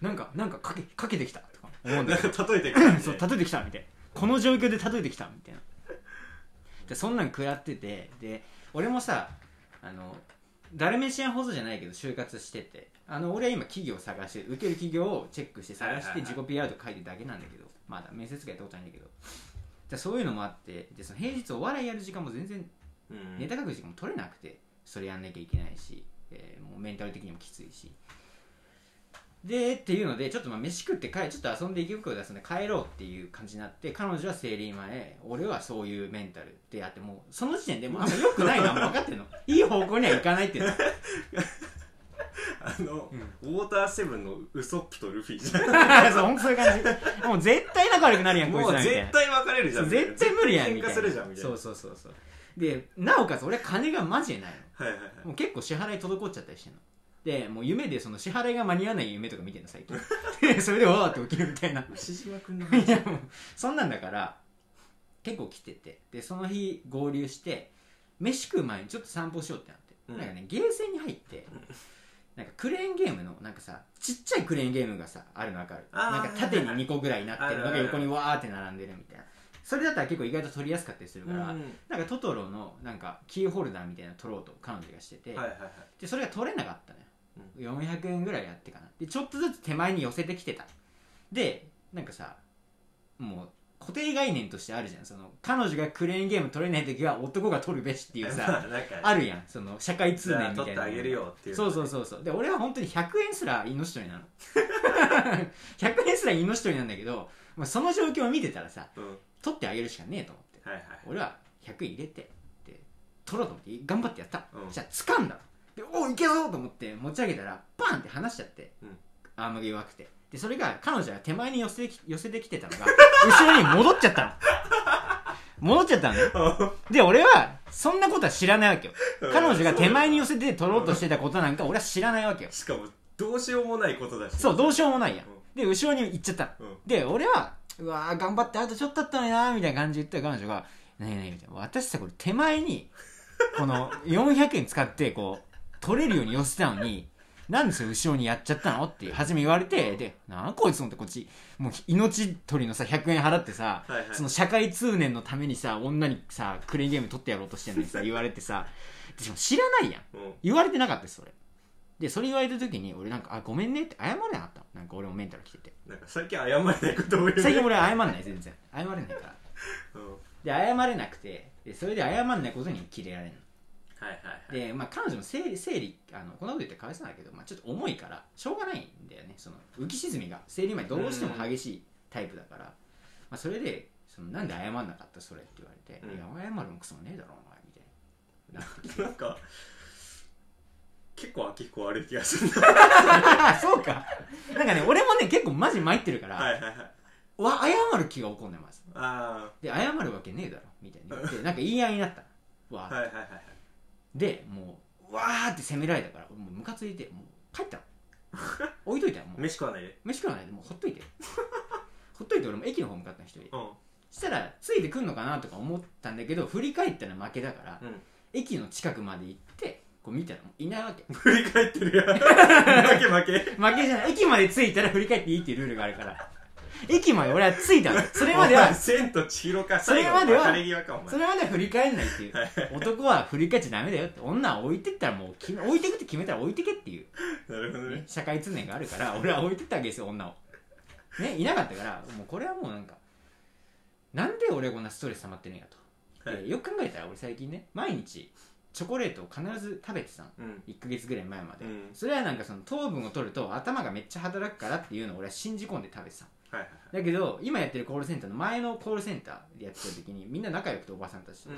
なんかなんかかけかけてきたとか思うんだけど。例えてくるそう例えてきた みたいな。この状況で例えてきたみたいなでそんなん食らっててで俺もさあのダルメシアンほどじゃないけど就活しててあの俺は今企業を探して受ける企業をチェックして探して自己 PR とか書いてるだけなんだけどまだ面接がやったことないんだけど。でそういうのもあってでその平日お笑いやる時間も全然うん。ネタ書く時間も取れなくてそれやんなきゃいけないし、えーもうメンタル的にもきついしでっていうのでちょっとまあ飯食って帰ちょっと遊んで池袋出すんで帰ろうっていう感じになって彼女は生理前俺はそういうメンタルでやってもうその時点でもうあんま良くないのはもう分かってるの。いい方向にはいかないっていうの。あの、ウォーターセブンのウソップとルフィじゃん。そう本当そういう感じ。もう絶対仲悪くなるやんこいもうつらみたいな絶対別れるじゃん。絶対無理やんみ絶たするじゃんみたいな。そうそうそうそう。でなおかつ俺は金がマジでないの。はいはいはい。もう結構支払い滞っちゃったりしてんのでもう夢でその支払いが間に合わない夢とか見てんの最近。でそれでわーって起きるみたいな。牛島君のいやもうそんなんだから結構来てて。でその日合流して飯食う前にちょっと散歩しようってなって、うん。なんかねゲーセンに入ってなんかクレーンゲームのなんかさちっちゃいクレーンゲームがさあるの分かる。あーなんか縦に2個ぐらいになってるのがあるある横にわーって並んでるみたいな。それだったら結構意外と取りやすかったりするから、うん。なんかトトロのなんかキーホルダーみたいなの取ろうと彼女がしてて、はいはいはい。でそれが取れなかったのよ、400円ぐらいやってかな。でちょっとずつ手前に寄せてきてた。でなんかさもう固定概念としてあるじゃん。その彼女がクレーンゲーム取れない時は男が取るべしっていうさ あるやん。その社会通念みたいな取ってあげるよっていうそうそうそうそう。で俺は本当に100円すら命取りなの。100円すら命取りなんだけど、まあ、その状況を見てたらさうん。はい取ってあげるしかねえと思って。はい俺は100円入れてで取ろうと思って頑張ってやった、うん。じゃあ掴んだでおいけぞと思って持ち上げたらパンって離しちゃって、うん。アームが弱くて。でそれが彼女が手前に寄せ寄せてきてたのが 後ろに戻っちゃったの。戻っちゃったのね。で俺はそんなことは知らないわけよ。彼女が手前に寄せて取ろうとしてたことなんか俺は知らないわけよ。しかもどうしようもないことだし。そうどうしようもないや。んうん。で後ろに行っちゃったの。うん。で俺はうわー頑張ってあとちょっとだったのになみたいな感じで言ったら彼女が「何何?」みたいな。私さこれ手前にこの 400円使ってこう取れるように寄せたのになんでそれ後ろにやっちゃったの？って初め言われてでなんこいつのってこっちもう命取りのさ100円払ってさ、はいはい。その社会通念のためにさ女にさクレーンゲーム取ってやろうとしてんのにさ 言われてさでも知らないやん。うん。言われてなかったですそれ。でそれ言われた時に俺なんか「あごめんね」って謝れなかったの。なんか俺もメンタル来てて。なんか最近謝れないこと多いよね。最近俺謝んない全然。謝れないから。うん。で謝れなくてでそれで謝んないことにキレられるはいはいはい。ので、まあ、彼女も生理生理あのこんなこと言ってかわいそうだけど、まあ、ちょっと重いからしょうがないんだよね。その浮き沈みが。生理前どうしても激しいタイプだから、まあ、それでそのなんで謝んなかったそれって言われて「うん。いや謝るもクソもねえだろお前」みたいな。なんか結構秋彦悪い気がする そうか。なんかね俺もね結構マジ参ってるから、なはいはいはい。わ謝る気が起こんねんまず。あで謝るわけねえだろみたいに言ってなんか言い合いになったわはいはいはいでもうわーって責められたからもうムカついてもう帰ったの。置いといたよもう。飯食わないで。飯食わないでもうほっといて。ほっといて俺も駅の方向かったの一人でうん。したらついてくんのかなとか思ったんだけど振り返ったら負けだから、うん。駅の近くまで行ってこう見たらもういないわけ。振り返ってるやん。負け負け。負けじゃない。駅まで着いたら振り返っていいっていうルールがあるから駅まで俺は着いたの。それまでは千と千尋かそれまではそれまでは振り返んないっていう。男は振り返っちゃダメだよって。女は置いてったらもう置いてくって決めたら置いてけっていう、なるほどね。ね、社会通念があるから俺は置いてったわけですよ女を。ねいなかったからもうこれはもうなんかなんで俺こんなストレス溜まってるんやと、はい。でよく考えたら俺最近ね毎日チョコレートを必ず食べてたの。うん。1ヶ月ぐらい前まで、うん。それはなんかその糖分を取ると頭がめっちゃ働くからっていうのを俺は信じ込んで食べてたのはいはいだけど今やってるコールセンターの前のコールセンターでやってた時にみんな仲良くておばさんたちと、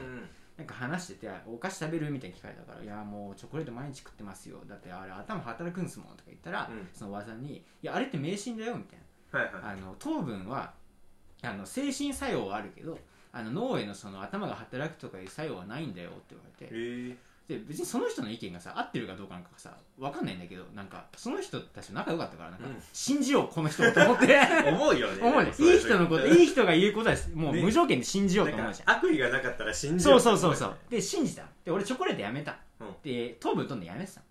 なんか話してて「お菓子食べる?」みたいに聞かれたから「いやもうチョコレート毎日食ってますよ。だってあれ頭働くんすもん」とか言ったら、うん。そのおばさんに「いやあれって迷信だよ」みたいはいはい。なあの糖分はあの精神作用はあるけどあの脳へのその頭が働くとかいう作用はないんだよって言われて。ええで別にその人の意見がさ合ってるかどうかなんかさ分かんないんだけどなんかその人たちと仲良かったからなんか、うん。信じようこの人をと思って。思うよね。思うね。いい人のこといい人が言うことはもうね。無条件で信じようと思うじゃん。悪意がなかったら信じそうよそうそうそうで信じた。で俺チョコレートやめた、うん。で糖分取んのやめてた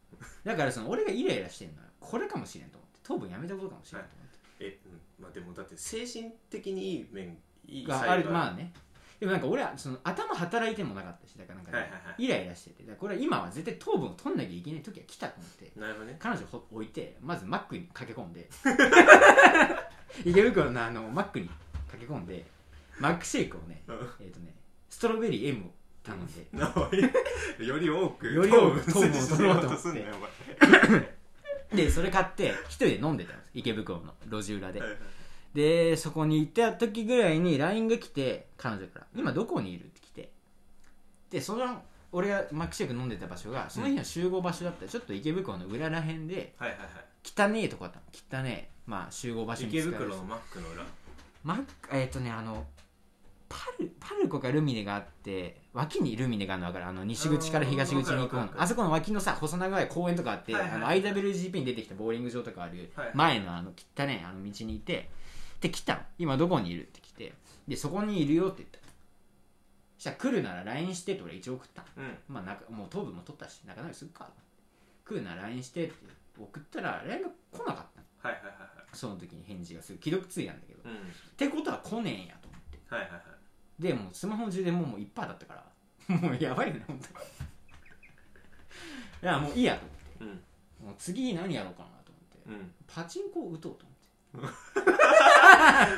だからその俺がイライラしてるのはこれかもしれんと思って。糖分やめたことかもしれんと思って、え、うん、まあでもだって精神的にいい面いいがあるがまあねでもなんか俺はその頭働いてもなかったしだからなんかね、はいはいはい。イライラしてて。だからこれは今は絶対糖分を取んなきゃいけない時は来たと思って。なるほどね。彼女ほ置いてまずマックに駆け込んで。池袋のあのマックに駆け込んでマックシェイクをねうん。えっ、とねストロベリー M を頼んで。な おい。より多くより多く糖分を取ろうと思って。んなよお前。でそれ買って一人で飲んでたんです。池袋の路地裏で。はいはいでそこに行った時ぐらいに LINE が来て彼女から「今どこにいる?」って来て。でその俺がマックシェイク飲んでた場所がその日の集合場所だった。らちょっと池袋の裏らへんではいはいは汚ねえとこだったの。汚ねえ。まあ集合場所いに池袋のマックの裏。マックえっ、とねあのパルパルコかルミネがあって脇にルミネがあるの分かる？あの西口から東口に行く方のあそこの脇のさ細長い公園とかあって、はいはいあの IWGP に出てきたボーリング場とかあるはい前のあの汚ねえあの道にいてで来たの。今どこにいるって来て。でそこにいるよって言ったしたら来るなら LINE してって俺一応送ったの。うん。まあなんかもう糖分も取ったし仲直りするか来るなら LINE してって送ったら LINE が来なかったの。はいはいはいはい。その時に返事がすぐ既読ついたんだけど、うん。ってことは来ねえんやと思って。はいはいはい。でもうスマホ充電ももういっぱいだったから。もうやばいよね本当いやもういいやとうん思って。もう次何やろうかなと思って。うん。パチンコを打とうと思って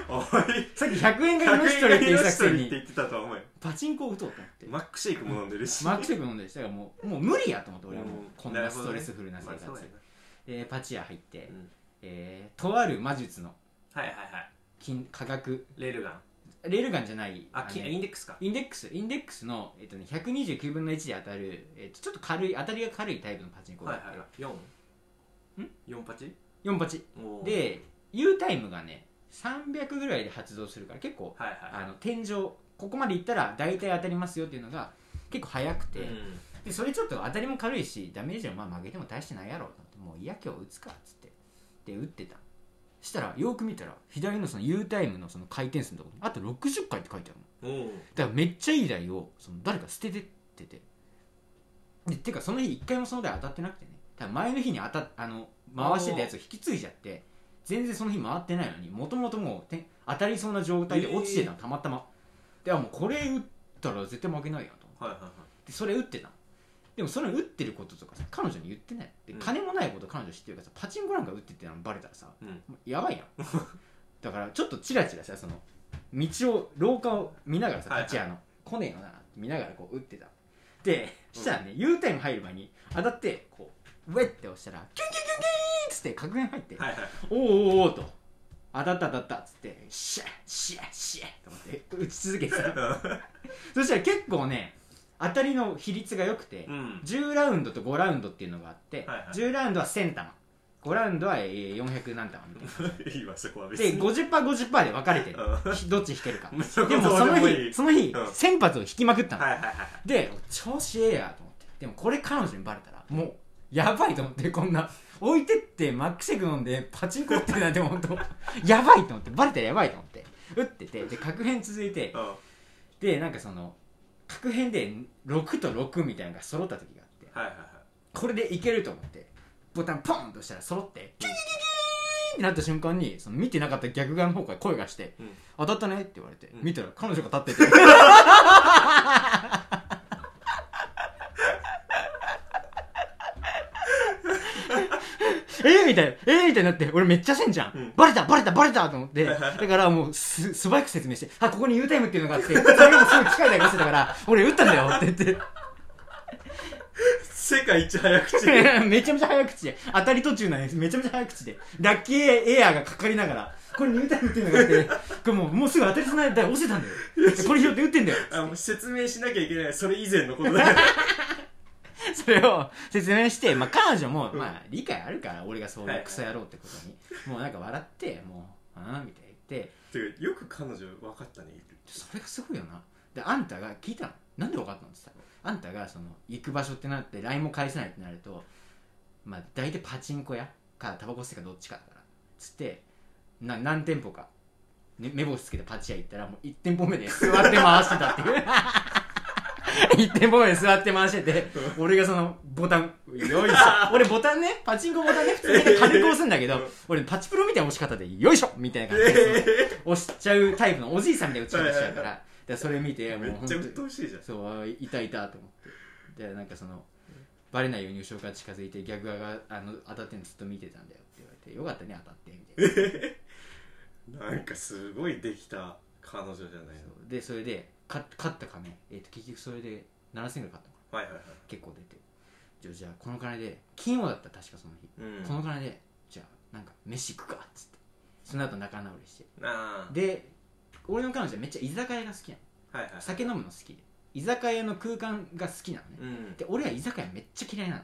お いさっき100円が命取りっていう作戦ってに言ってたとは思うよ。パチンコを打とうと思って。マックシェイクも飲んでるし。マックシェイク飲んでし。たからもうもう無理やと思って俺はもう。うん。こんなストレスフルな生活、まあそうやでパチ屋入って、なうん。えーとある魔術のはいはいはい。金価格レールガン。レールガンじゃない。あきのインデックスか。インデックス。インデックスの、えっとね、129分の1で当たる、えっと、ちょっと軽い当たりが軽いタイプのパチンコがあって、はいはいはい。4ん？4パチ？4パチ。おー。で U タイムがね300ぐらいで発動するから結構はいはい。あの天井ここまでいったら大体当たりますよっていうのが結構速くて、うん。でそれちょっと当たりも軽いしダメージもまあ負けても大してないやろうと思ってもういや今日打つかっつって。で打ってた。したらよく見たら左のその U タイムのその回転数のところにあと60回って書いてあるの。だからめっちゃいい台をその誰か捨ててってて。でてかその日一回もその台当たってなくてね。だから前の日に当たあの回してたやつを引き継いじゃって全然その日回ってないのにもともともうて当たりそうな状態で落ちてたの、たまたま。であもうこれ打ったら絶対負けないやと思って。はいはいはい。でそれ打ってたの。でもそれ打ってることとかさ彼女に言ってない。でうん。金もないこと彼女知ってるからさパチンコなんか打ってってのバレたらさうん。やばいやん。だからちょっとチラチラさその道を廊下を見ながらさ立ち屋の。来ねえよな見ながらこう打ってたでしたらね U タイム入る前に当たってこうウェッて押したらキュンキュンキュンキュンっつって確変入ってはいはい。おーおーおーと。当たった当たったっつってシャッシャッシャッと思って 打ち続けてた。そしたら結構ね当たりの比率が良くて、うん。10ラウンドと5ラウンドっていうのがあって、はいはい。10ラウンドは1000玉。5ラウンドはえー400何玉みたいいいわそこはなで別に 50%50% で分かれてる。うひどっち引けるか。んそこでもそのどうでもいい。日その日うん。1000発を引きまくったの、はいはいはい。で調子ええやと思って。でもこれ彼女にバレたらもうやばいと思ってこんな。置いてってマックシェイク飲んでパチンコ打ってるなんて本当やばいと思ってバレたらやばいと思って。打っててで確変続いてうん。でなんかその確変で6と6みたいなのが揃った時があってこれでいけると思ってボタンポンと押したら揃ってキュキュキュキューってなった瞬間にその見てなかった逆側の方から声がしてうん「当たったね」って言われて、うん。見たら彼女が立ってて えーみたいな。えーみたいになって俺めっちゃせんじゃん、うん。バレたバレたバレた！と思って。だからもうす素早く説明して。あここに U タイムっていうのがあってそれもすごい機械だからしてたから俺打ったんだよって言って。世界一早口 めちゃめちゃ早口で。当たり途中なんですめちゃめちゃ早口で。ラッキーエアーがかかりながらこれに打たれっていうのがあってこれもうもうすぐ当たりそうな台落ちてたんだよ。これ拾って打ってんだよ。あもう説明しなきゃいけない。それ以前のことだよ それを説明して、まあ、彼女も、うん。まあ、理解あるから俺がそうはい。いうクソ野郎ってことに、もうなんか笑ってもうああみたいな言って。てかよく彼女分かったね。それがすごいよな。であんたが聞いたの。なんで分かったのって言ったらあんたがその行く場所ってなって LINE も返せないってなるとまあ大体パチンコ屋かタバコ吸ってかどっちかだから。つってな何店舗か、ね、目星つけてパチ屋行ったらもう1店舗目で座って回してたっていう1店舗目で座って回してて俺がそのボタン。よいしょ。俺ボタンねパチンコボタンね普通に 軽く押すんだけど俺パチプロみたいな押し方でよいしょみたいな感じで押しちゃうタイプのおじいさんみたいな打ち方しちゃうからでそれ見てもうめっちゃ鬱陶しいじゃん。そうあいたいたと思ってでなんかそのバレないように後ろから近づいて逆側があの当たってんのずっと見てたんだよって言われてよかったね当たってみたいな。なんかすごいできた彼女じゃないの。でそれでか勝った金、えー、と結局それで7000円買ったの。かなはいはいはい。結構出て。じゃあじゃあこの金で金曜だった確かその日、うん。この金でじゃあなんか飯行くかっつって。その後仲直りして。あで俺の彼女はめっちゃ居酒屋が好きなの。あはいはい。酒飲むの好きで。居酒屋の空間が好きなのね、うん。で俺は居酒屋めっちゃ嫌いなの。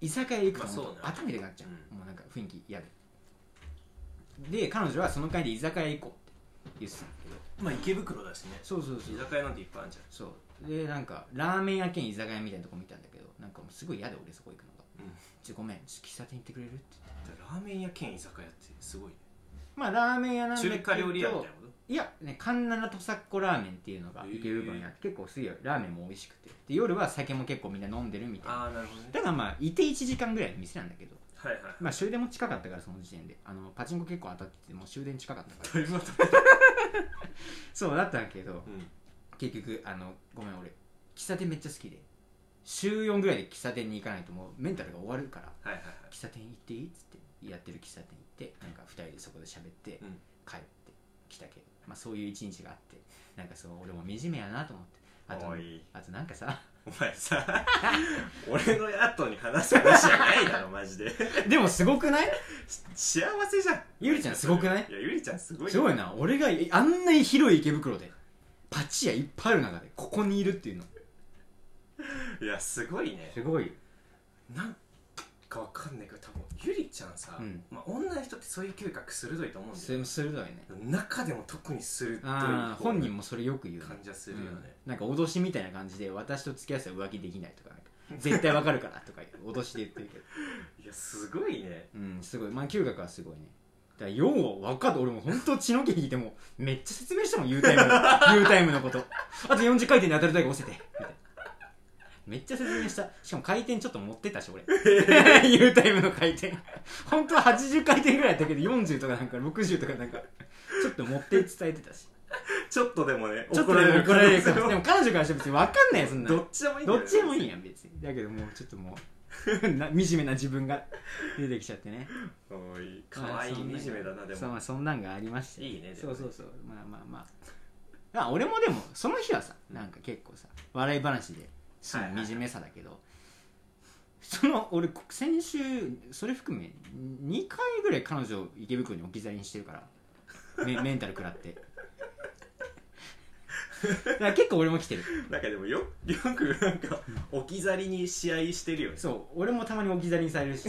居酒屋行くともうまあそうね。頭痛くなっちゃう、うん。もうなんか雰囲気嫌で。で彼女はその会で居酒屋行こう言ってたんだけどまあ池袋だしね。そうそうそう。居酒屋なんていっぱいあるじゃん。そう。でなんかラーメン屋兼居酒屋みたいなとこ見たんだけどなんかもうすごい嫌で俺そこ行くのが。うん「ちょごめんちょっと喫茶店行ってくれる?」って言ってラーメン屋兼居酒屋ってすごいね。まあラーメン屋なんだけど中華料理屋みたいなこと？いやねカンナナトサッコラーメンっていうのがへー。池袋にあって結構すげえラーメンも美味しくて。で夜は酒も結構みんな飲んでるみたいな。ああなるほどね。だからまあいて1時間ぐらいの店なんだけどはいはいまあ終電も近かったからその時点で。あのパチンコ結構当たっててもう終電近かったから。そうだったんだけどうん。結局あのごめん俺喫茶店めっちゃ好きで。週4ぐらいで喫茶店に行かないともうメンタルが終わるから。はいはいはい。喫茶店行っていい？っつってやってる喫茶店行ってなんか2人でそこで喋ってうん。帰ってきたけど、まあ、そういう一日があって。なんかそう俺も惨めやなと思って。あとあとなんかさお前さ俺の後に話す話じゃないだろマジで。でもすごくない？幸せじゃん。ゆりちゃんすごくない？いやゆりちゃんすごいよ。すごいな。俺があんなに広い池袋でパチ屋いっぱいある中でここにいるっていうの。いやすごいね。すごいなんかわかんないけど多分ゆりちゃんさ、うん。まあ、女の人ってそういう嗅覚鋭いと思うんだすよ鋭いね。中でも特に鋭いああ本人もそれよく言うね。感じはするよね、うん。なんか脅しみたいな感じで私と付き合わせたら浮気できないとかなんか絶対わかるからとか脅しで言ってるけど。いやすごいね。うんすごい。まあ嗅覚はすごいね。だからよう分かって俺も本当血の毛引いてもめっちゃ説明したもん U タイムの U タイムのこと。あと40回転で当たるだけ押せて。みたいなめっちゃ説明した。しかも回転ちょっと持ってたし俺。U タイムの回転。本当は80回転ぐらいやったけど40とかなんか60とかなんかちょっと持って伝えてたし。ちょっとでもねちょっとでも怒られるでも彼女からして別に分かんないよそんな。どっちでもいいんだよどっちでもいいやん別に。だけどもうちょっともう な惨めな自分が出てきちゃってね。おい可愛い惨めだなでも。そうまあそんなんがありまして。いいね。そうそうそう。まあまあまあ。まあ俺もでもその日はさなんか結構さ笑い話で済はいはい惨めさだけど、その俺先週それ含め2回ぐらい彼女を池袋に置き去りにしてるから。メ メンタル食らって。だから結構俺も来てる。なんかでもよよくなんか置き去りに試合してるよね。そう俺もたまに置き去りにされるし。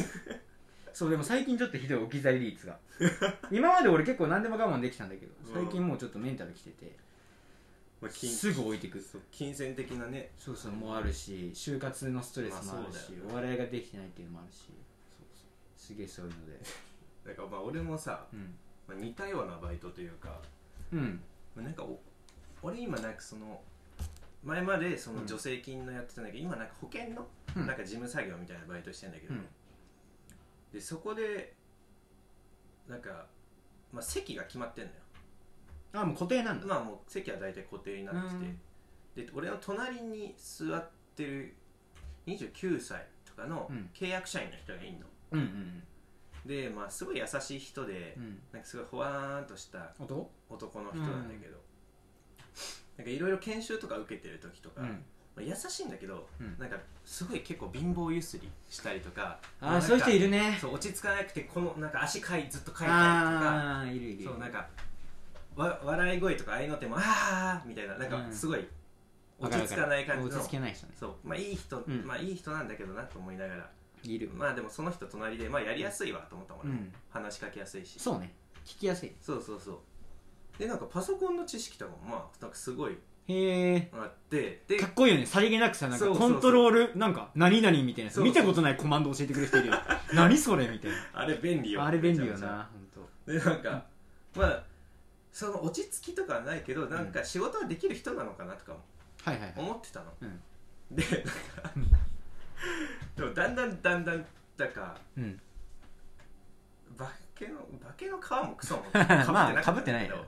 そうでも最近ちょっとひどい置き去り率が。今まで俺結構何でも我慢できたんだけど最近もうちょっとメンタルきててまあ金すぐ置いてくそ。う金銭的なね。そうそうもうあるし就活のストレスもあるし、まあねお笑いができてないっていうのもあるし。すげえそう。いうので だからまあ俺もさ、うん。まあ、似たようなバイトというか、うん。まあ、なんかお俺今なんかその前までそのうん。助成金のやってたんだけど、今なんか保険のうん。なんか事務作業みたいなバイトしてんだけど、うん。でそこでなんか、まあ、席が決まってんのよあもう固定なんだ。まあもう席は大体固定になってて、で俺の隣に座ってる29歳とかのうん。契約社員の人がいんの、うんうんでまあすごい優しい人で、うん。なんかすごいほわーんとした男？男の人なんだけど、なんかいろいろ研修とか受けてる時とか、うん。まあ、優しいんだけど、うん。なんかすごい結構貧乏ゆすりしたりとかああそういう人いるね。ねそう落ち着かなくてこのなんか足かいずっとかいたりとか。あいるいる。そうなんかわ笑い声とかああいうのってもああみたいななんかすごいわ落ち着かない感じの。落ち着けない人ね。そう。まあいい人、うん。まあいい人なんだけどなと思いながら。いる。まあでもその人隣でまあやりやすいわと思ったもんね、うん。話しかけやすいし。そうね。聞きやすい。そうそうそう。でなんかパソコンの知識とかもまあなんかすごい。へえあってでかっこいいよね。さりげなくさなんかそうそうそう。コントロールなんか何々みたいな。そうそう。見たことないコマンド教えてくれる人いるよ。何それみたいあれ便利よ。なあれ便利よめちゃめちゃな本当。でなんか、まあその落ち着きとかはないけどなんか仕事はできる人なのかなとかもはいはいはい。思ってたの、うん。でなんかでもだんだんだんだんなんかうん。化けの化けの皮もクソも かぶってなまあかったんだけど被ってないよ。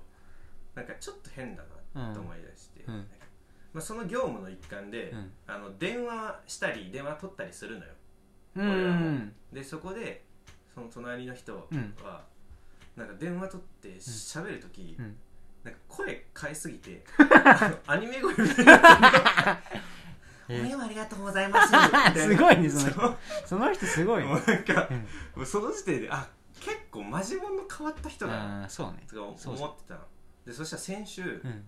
なんかちょっと変だなと思い出して、うん。まあ、その業務の一環で、うん。あの電話したり電話取ったりするのよ。う俺らもんでそこでその隣の人は、うんなんか電話取って喋る時、うん。なんか声変えすぎて アニメ声みたいになってるの。えお電話ありがとうございます。みたなすごいねその人。その人すごいもうなんか、うん。その時点であ結構マジモンの変わった人だなそうね。とか思ってたの。でそしたら先週、うん。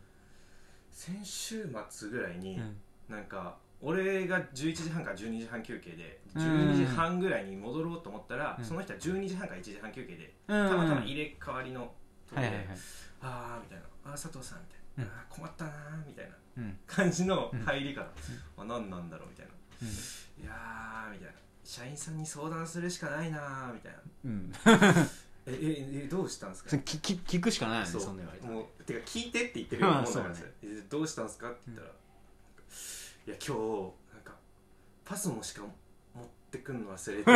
先週末ぐらいに、うん。なんか俺が11時半から12時半休憩でうん。12時半ぐらいに戻ろうと思ったら、うん。その人は12時半から1時半休憩で、うん。たまたま入れ替わりのとこで、はいはいはい。ああみたいな。あー佐藤さんみたいな、うん。あー困ったなーみたいなうん。感じのうん入りから、あ何なんだろうみたいな。うん。いやーみたいな。社員さんに相談するしかないなーみたいな。うん。えええどうしたんですか？聞聞聞くしかないよねそんな言われたら。もうてか聞いてって言ってるようなもんだからさまあそうえどうしたんですか？って言ったら、いや今日なんかパスモしか持ってくんの忘れて。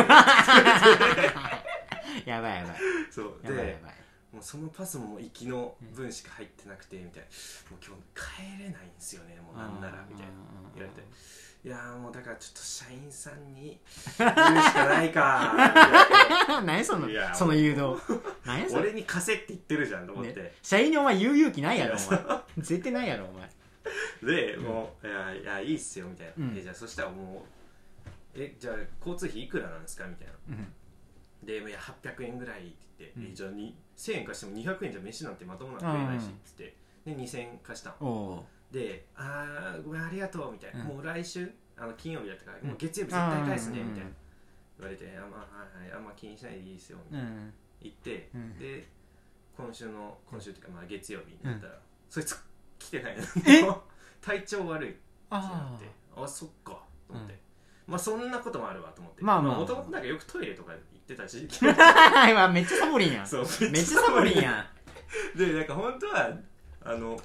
やばいやばい。そうやばいやでばい。もうそのパスモも行きの分しか入ってなくてみたいな。もう今日帰れないんですよねもうなんならみたいな。言われて。いやーもうだからちょっと社員さんに言うしかないかー 何そのいやその誘導。何それ。俺に貸せって言ってるじゃんと思って、ね社員にお前言う勇気ないやろお前。絶対ないやろお前 で、もう「いやいやいいっすよ」みたいな、うん。えじゃあそしたらもう「えじゃあ交通費いくらなんですか?」みたいな。うん。で「いや800円ぐらい」って言って、うん。えじゃあに1000円貸しても200円じゃ飯なんてまともなの食えないし」っつって。で2000円貸したの。おおで「あーごめんありがとう」みたいな、うん。もう来週あの金曜日だったから、うん。もう月曜日絶対返すねうんみたいな。言われて「あまあはいはいあんま気にしないでいいですよ」みたいな。うん。言って、うん。で今週の今週っていうかまあ月曜日になったら、そいつ来てないの。え？体調悪い。ってなあって。あそっか。と思って、まあそんなこともあるわと思って。まあまあもともとなんかよくトイレとか行ってたし めっちゃサボリンやん。そうめっちゃサボリンやん。でなんか本当はあの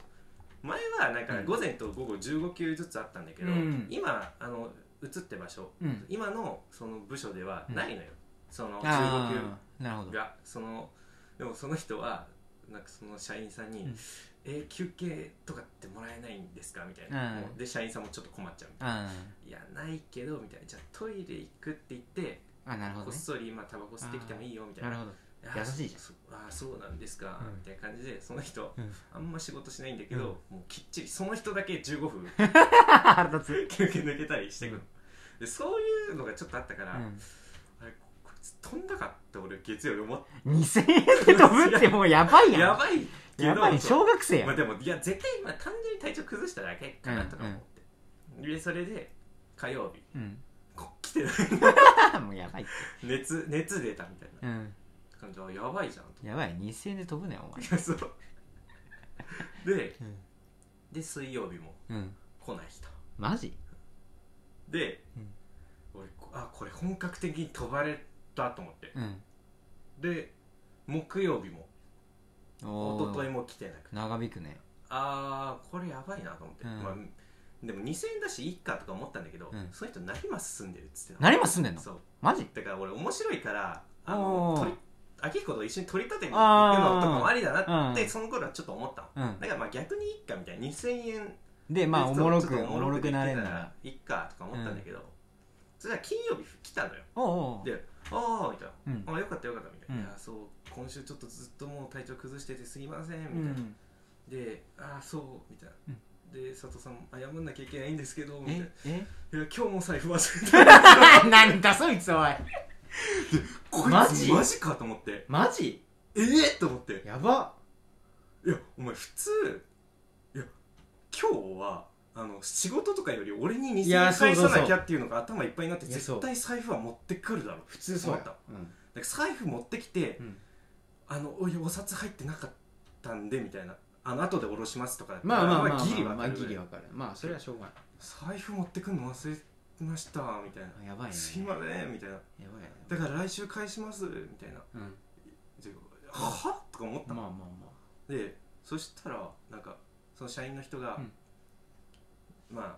前はなんかうん。午前と午後15球ずつあったんだけど、うん。今あの移って場所、うん。今のその部署ではないのよ、その15あ球あなるほど。がそのでもその人はなんかその社員さんに「うんえ休憩とかってもらえないんですか?」みたいな、うん。で社員さんもちょっと困っちゃう。あいやないけどみたいな。じゃあトイレ行くって言ってあなるほどね。こっそりまあタバコ吸ってきてもいいよみたいな。なるほど。あ優しいじゃん。そあそうなんですか、うん。みたいな感じでその人うん。あんま仕事しないんだけど、もうきっちりその人だけ15分休憩抜けたりしてくる、でそういうのがちょっとあったから、うん。あれこいつ飛んだかって俺月曜日思っ2000円で飛ぶってもうやばいやん。やばいけどやばい小学生やん。まあでもいや絶対、まあ、単純に体調崩しただけかなとか思って、でそれで火曜日うん。こ来てない。もうやばいって。熱熱出たみたいな。うん。感じやばいじゃんと。やばい2000円で飛ぶねお前。いやそう。でうん。で水曜日もうん。来ない人マジ？で、うん。俺こあこれ本格的に飛ばれたと思って。うん。で木曜日もお一昨日ーも来てなくて。長引くね。あーこれやばいなと思って、うん。まあ、でも2000円だしいいかとか思ったんだけど、うん。その人成増住んでるっつってた。何も住んでんの？そう。マジ？だから俺面白いからあおー。の取り秋彦と一緒に取り立てに行くのとかもありだなってうん。その頃はちょっと思ったの。うん。だからまあ逆にいっかみたいな。2000円でまあおもろちょっとくおもろくなれんなら。いっかとか思ったんだけど、それは金曜日来たのよ。おうおう。でああみたいうん。な、あよかったよかったみたいな、うん。いやそう今週ちょっとずっともう体調崩しててすいませんみたういな、んでああそうみたいな、うん。で佐藤さん謝んなきゃいけないんですけどみたいな。ええ？いや今日も財布忘れた。なんだそいつおい。こいつマジ？マジかと思って。マジ？ええ？と思って。やば。いやお前普通いや今日はあの仕事とかより俺にいや2000円返さなきゃっていうのが頭いっぱいになって絶対財布は持ってくるだろ普通そうだった。財布持ってきて、うん。あのおいお札入ってなかったんでみたいな。あの後で下ろしますとかまあまあまあまあギリわまかるギリわかる。まあそれはしょうが財布持ってくるの忘れましたみたいな。ないやばいね。すいませんみたいな。やばいねだから来週返しますみたいな。うん。ではとか思ったの。まあまあまでそしたらなんかその社員の人が、まあうんま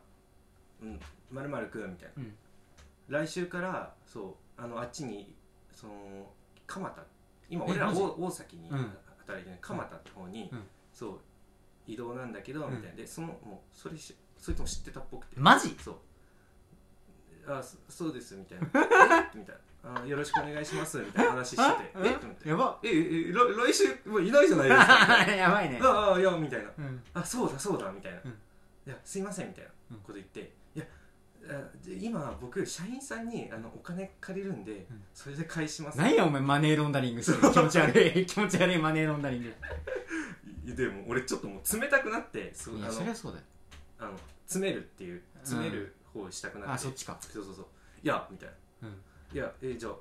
るまるくんみたいな、うん。来週からそうあのあっちにその蒲田。今俺ら大大崎にうん。働いてる蒲田の方に、うん。そう移動なんだけど、うん。みたいな。でそのもうそれしそれとも知ってたっぽくて。マジ？そう。あそそうですみたいな。え？みたいな。あよろしくお願いしますみたいな話してて。あ え？やばええら来週もういないじゃないですか。やばいね。ああいやみたいな。うん。あそうだそうだみたいな、うんいやすいませんみたいなうん。こと言って、いや今僕社員さんにあのお金借りるんで、うん。それで返します。何やお前マネーロンダリングしてる。気持ち悪い。気持ち悪いマネーロンダリング。いでも俺ちょっともう冷たくなってそういやあのそりゃそうだよ。あの詰めるっていう詰める方をしたくなって、あそっちか。そうそうそう。いやみたいな、うん。いやえじゃあ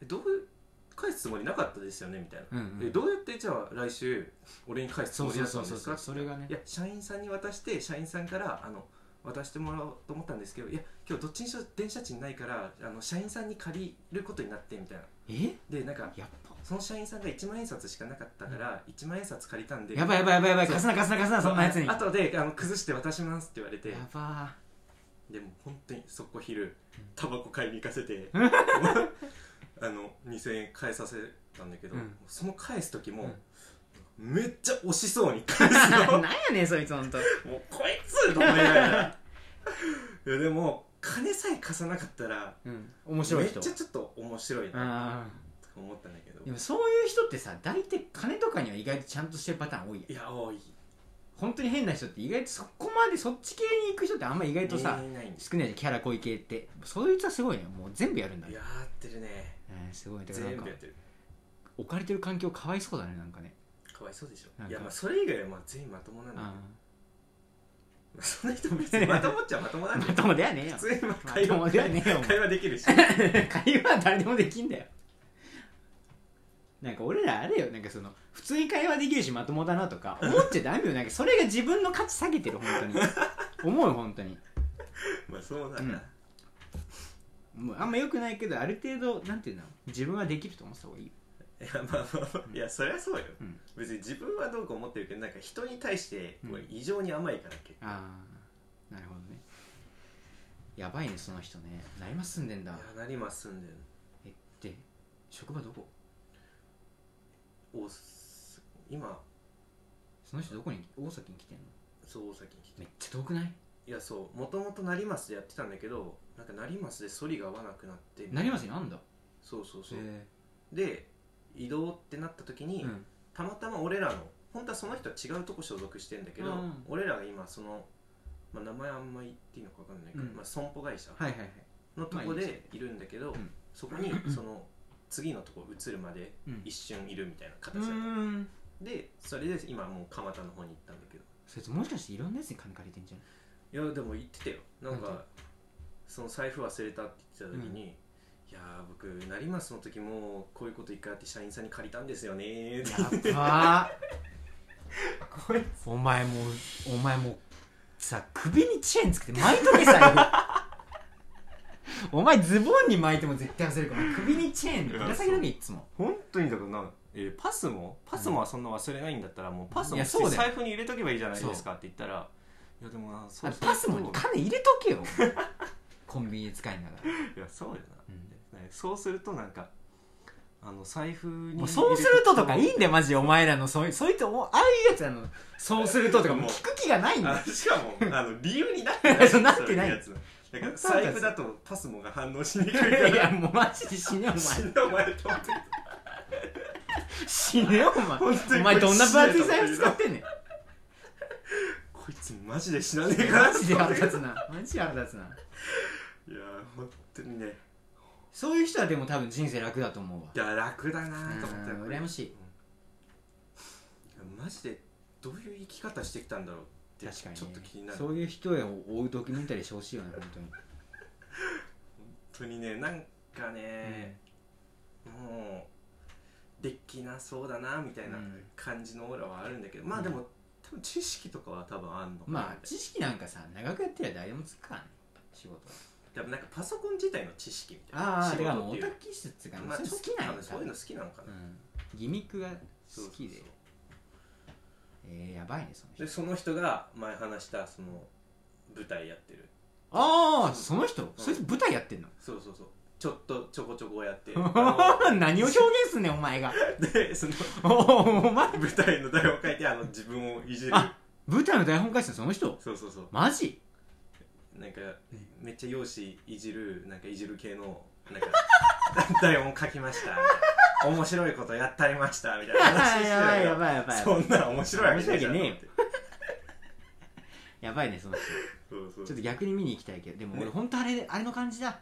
えどう返すつもりなかったですよねみたいな、うんうん。えどうやってじゃあ来週俺に返すつもりだったんですか？それがね。いや社員さんに渡して社員さんからあの渡してもらおうと思ったんですけどいや今日どっちにしろ電車賃ないからあの社員さんに借りることになってみたいな。え？でなんかやっぱ。その社員さんが1万円札しかなかったから、1万円札借りたんで。やばいやばいやばいやばい貸すな貸すな貸すなそんなやつに。やあ後であの崩して渡しますって言われて。ばでも本当にそこ昼うん。タバコ買いに行かせて あの2000円返させたんだけど、うん。その返す時も、めっちゃ惜しそうに返すの。なんやねんそいつほんと。もうこいつと思いながら。いやでも金さえ貸さなかったらうん。面白い人。めっちゃちょっと面白いな。あと思ったんだけど。ーでもそういう人ってさ大体金とかには意外とちゃんとしてるパターン多いやん。いや多い本当に変な人って意外とそこまでそっち系に行く人ってあんま意外とさいない少ないじゃん。キャラ濃い系って。そういう人はすごいね。もう全部やるんだね。やってるね。えーすごい。だからなんか全部やってる。置かれてる環境かわいそうだねなんかね。かわいそうでしょ。いやまあそれ以外はまあ全員まともなんだけど。あまあそんな人別にまともっちゃまともなんだ まともではねえよ。普通に会話ねえよ会話できるし。会話は誰でもできんだよなんか俺らあれよなんかその普通に会話できるしまともだなとか思っちゃダメよ。なんかそれが自分の価値下げてる本当に。思うよ本当に。まあそうだな。もうあんま良くないけどある程度なんていうの自分はできると思った方がいい。よいやまあまあまあいやそりゃそうよ。うん。別に自分はどうか思ってるけどなんか人に対して異常に甘いから結構。ああなるほどね。やばいねその人ね。何今住んでんだ。いやなりますんでえって職場どこ？おす今その人どこに大崎に来てんの？そう大崎に来てめっちゃ遠くない？いやそうもともと成増でやってたんだけどなんか成増で反りが合わなくなって成増にあんだ？そうそうそう、へで移動ってなった時に、えうん。たまたま俺らの本当はその人は違うとこ所属してんだけど、うん俺らが今その、まあ、名前あんま言っていいのか分かんないけど、うん。まあ、損保会社はいはいはい。のとこまあいいでいるんだけど、うん。そこにその次のとこ移るまでうん。一瞬いるみたいなう形だった、ーん。でそれで今もう蒲田の方に行ったんだけど。そいつもしかしていろんなやつに金借りてんじゃん？いやでも言ってたよ。なんなんかその財布忘れたって言ってた時に、いやー僕成増の時もこういうこと一回あって社員さんに借りたんですよねーって。やばー お前もうお前もうさ首にチェーンつけて巻いとけ財布 お前ズボンに巻いても絶対忘れるから首にチェーンぶら下げとけいっつも。本当にだからな、えーパスも？パスもはそんな忘れないんだったらもうパスもいやそうだよ。財布に入れとけばいいじゃないですかって言ったらいやでもなそうあパスモに金入れとけよ。コンビニで使いながら、いやそうよな、ねそうするとなんかあの財布にもうそうするととかいいんだだよマジで。お前らのそういそういったおああいうやつあの。そうするととかもう聞く気がないんだよ。あしかもあの理由になってない。そうなってない。やつだから財布だとパスモが反応しにくいから。いやもうマジで死ねお前。死んだお前。と思って死ねよお前お前どんな分厚い財布使ってんねん。こいつマジで死なねえかなマジで腹立つな。マジで腹立つな。いや本当にね。そういう人はでも多分人生楽だと思うわ。いや楽だなと思ってうん羨ましい。マジでどういう生き方してきたんだろうって確かに、ね、ちょっと気になる。そういう人を追うドキュメンタリーしてほしいよね 本当に。本当にねなんかね、もうできなそうだなみたいなうん。感じのオーラはあるんだけど、まあでも多分知識とかは多分あんのかなまあ知識なんかさ長くやってりゃ誰でもつくからね仕事は。でもなんかパソコン自体の知識みたいなああ仕だからもうオタ事っていうク気質がまあそういうの好きなんやちょっとそういうの好きなのかな、うん。ギミックが好きでえー、やばいねその人。でその人が前話したその舞台やってる。ああその人？そいつ舞台やってんの？そうそうそう。ちょっとちょこちょこやってあ 何を表現すんねんお前が。の でそのおお前。舞台の台を書いてあの自分をいじる。あ舞台の台本書いてたのその人？そうそうそう。マジ？なんかめっちゃ容姿いじるなんかいじる系のなんか 台本書きました。みたいな面白いことやったりましたみたいな話してやばいやいばいやばい。そんな面白いわけねえじゃん面白いわけねやばいねその人。そうそう。ちょっと逆に見に行きたいけど。でも俺ね。本当あれあれの感じだ。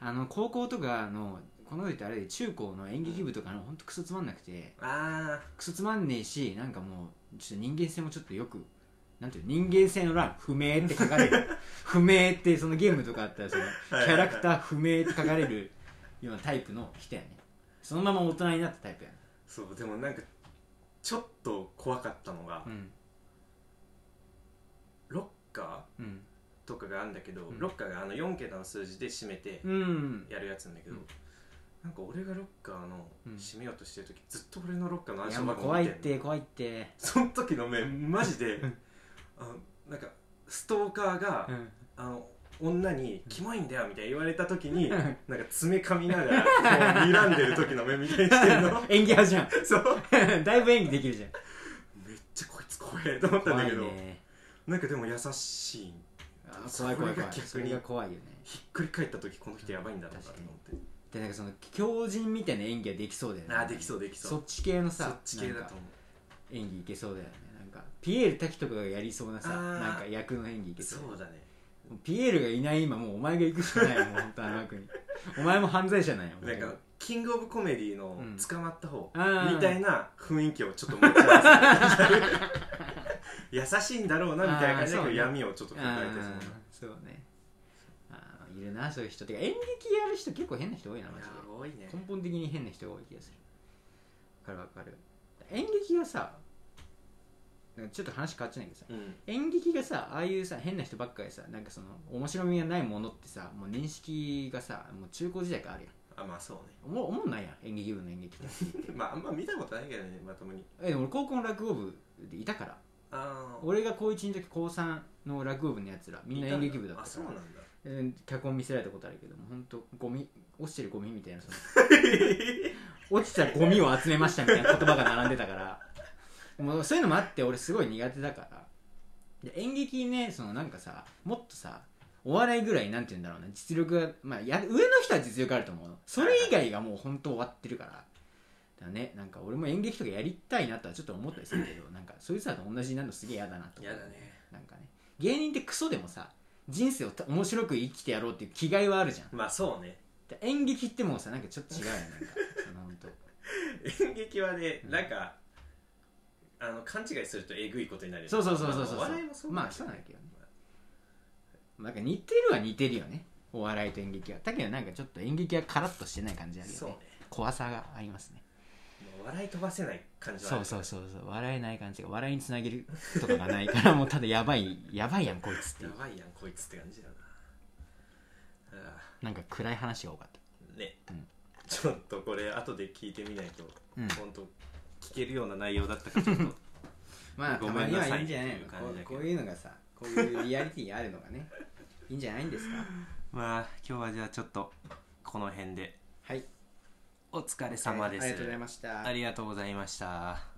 あの高校とかのこの時ってあれで中高の演劇部とかの本当クソつまんなくて。あクソつまんねえしなんかもうちょっと人間性もちょっとよくなんていうの人間性の欄不明って書かれる。不明ってそのゲームとかあったらそのキはいャラクター不明って書かれるようなタイプの人やねそのまま大人になったタイプやそうでもなんかちょっと怖かったのが、うん。ロッカーうん。とかがあるんだけど、ん。ロッカーがあの4桁の数字で締めてうん。やるやつなんだけど、うん。なんか俺がロッカーのうん。締めようとしてる時、ずっと俺のロッカーの暗いやもう怖いっ見て。んのて怖いって。その時の目マジでうん。あのなんかストーカーが、うん。あの女に「キモいんだよ」みたいな言われた時にうん。なんか爪噛みながらこう睨んでる時の目みたいにしてるの。演技派じゃん。そう。だいぶ演技できるじゃん。めっちゃこいつ怖えと思ったん怖だけど、いね。なんかでも優しい怖い怖い怖い。それが逆にそれが怖いよね。ひっくり返った時この人やばいんだろうなと思って。でなんかその強人みたいな演技はできそうだよね。あーできそうできそう。そっち系のさそっち系だと思う。演技いけそうだよね。なんかピエール滝とかがやりそうなさなんか役の演技いけそうそうだねピエールがいない今もうお前が行くしかないよ もう本当あの枠に。お前も犯罪者なんよなんかキングオブコメディのうん。捕まった方あー。みたいな雰囲気をちょっと持っちゃう優しいんだろうなみたいな感じだけどあーそうね。闇をちょっと抱えてあそうーそうね。あーいるなそういう人。てか演劇やる人結構変な人多いなマジで。多いね。根本的に変な人が多い気がする。わかるわかる。演劇がさちょっと話変わっちゃうんだけどさうん。演劇がさああいうさ変な人ばっかりさなんかその面白みがないものってさもう認識がさもう中高時代からあるやん。あまあそうおも思んないやん演劇部の演劇って。ね まああんま見たことないけどねまともに。えでも俺高校の落語部でいたから。ああ俺が高1の時高3の落語部のやつらみんな演劇部だったから。あそうなんだ。えー脚本見せられたことあるけども本当ゴミ落ちてるゴミみたいなその 落ちたゴミを集めましたみたいな言葉が並んでたからもうそういうのもあって俺すごい苦手だから。で演劇ねそのなんかさもっとさお笑いぐらいなんて言うんだろうな実力が、まあ、や上の人は実力あると思うの。それ以外がもう本当終わってるから。だねなんか俺も演劇とかやりたいなとはちょっと思ったりするけどなんかそいつらと同じになるのすげえ嫌だなと嫌だね。なんかね。芸人ってクソでもさ人生をた面白く生きてやろうっていう気概はあるじゃん。まあそうね。で演劇ってもうさなんかちょっと違うよねなんか。その本当。演劇はねうんなんかあの勘違いするとえぐいことになるよね。そうそうそうそうそうまあお笑いもそうまあそうなんだけどね。なんか似てるは似てるよね。お笑いと演劇は。だけどなんかちょっと演劇はカラッとしてない感じあるよね。そうね。怖さがありますね。もう笑い飛ばせない感じはあるそうそうそうそう。笑えない感じが笑いにつなげるとかがないからもうただやばい やばいやんこいつっていう。やばいやんこいつって感じだな。あなんか暗い話が多かった。ーね、うん。ちょっとこれ後で聞いてみないと、うん。本当聞けるような内容だったかちょっと。まあごたまにはめんなさい。いいんじゃないの？っていう感じだけど。こうこういうのがさこういうリアリティがあるのがね いいんじゃないんですか？まあ今日はじゃあちょっとこの辺で。はい。お疲れ様です、ありがとうございました。ありがとうございました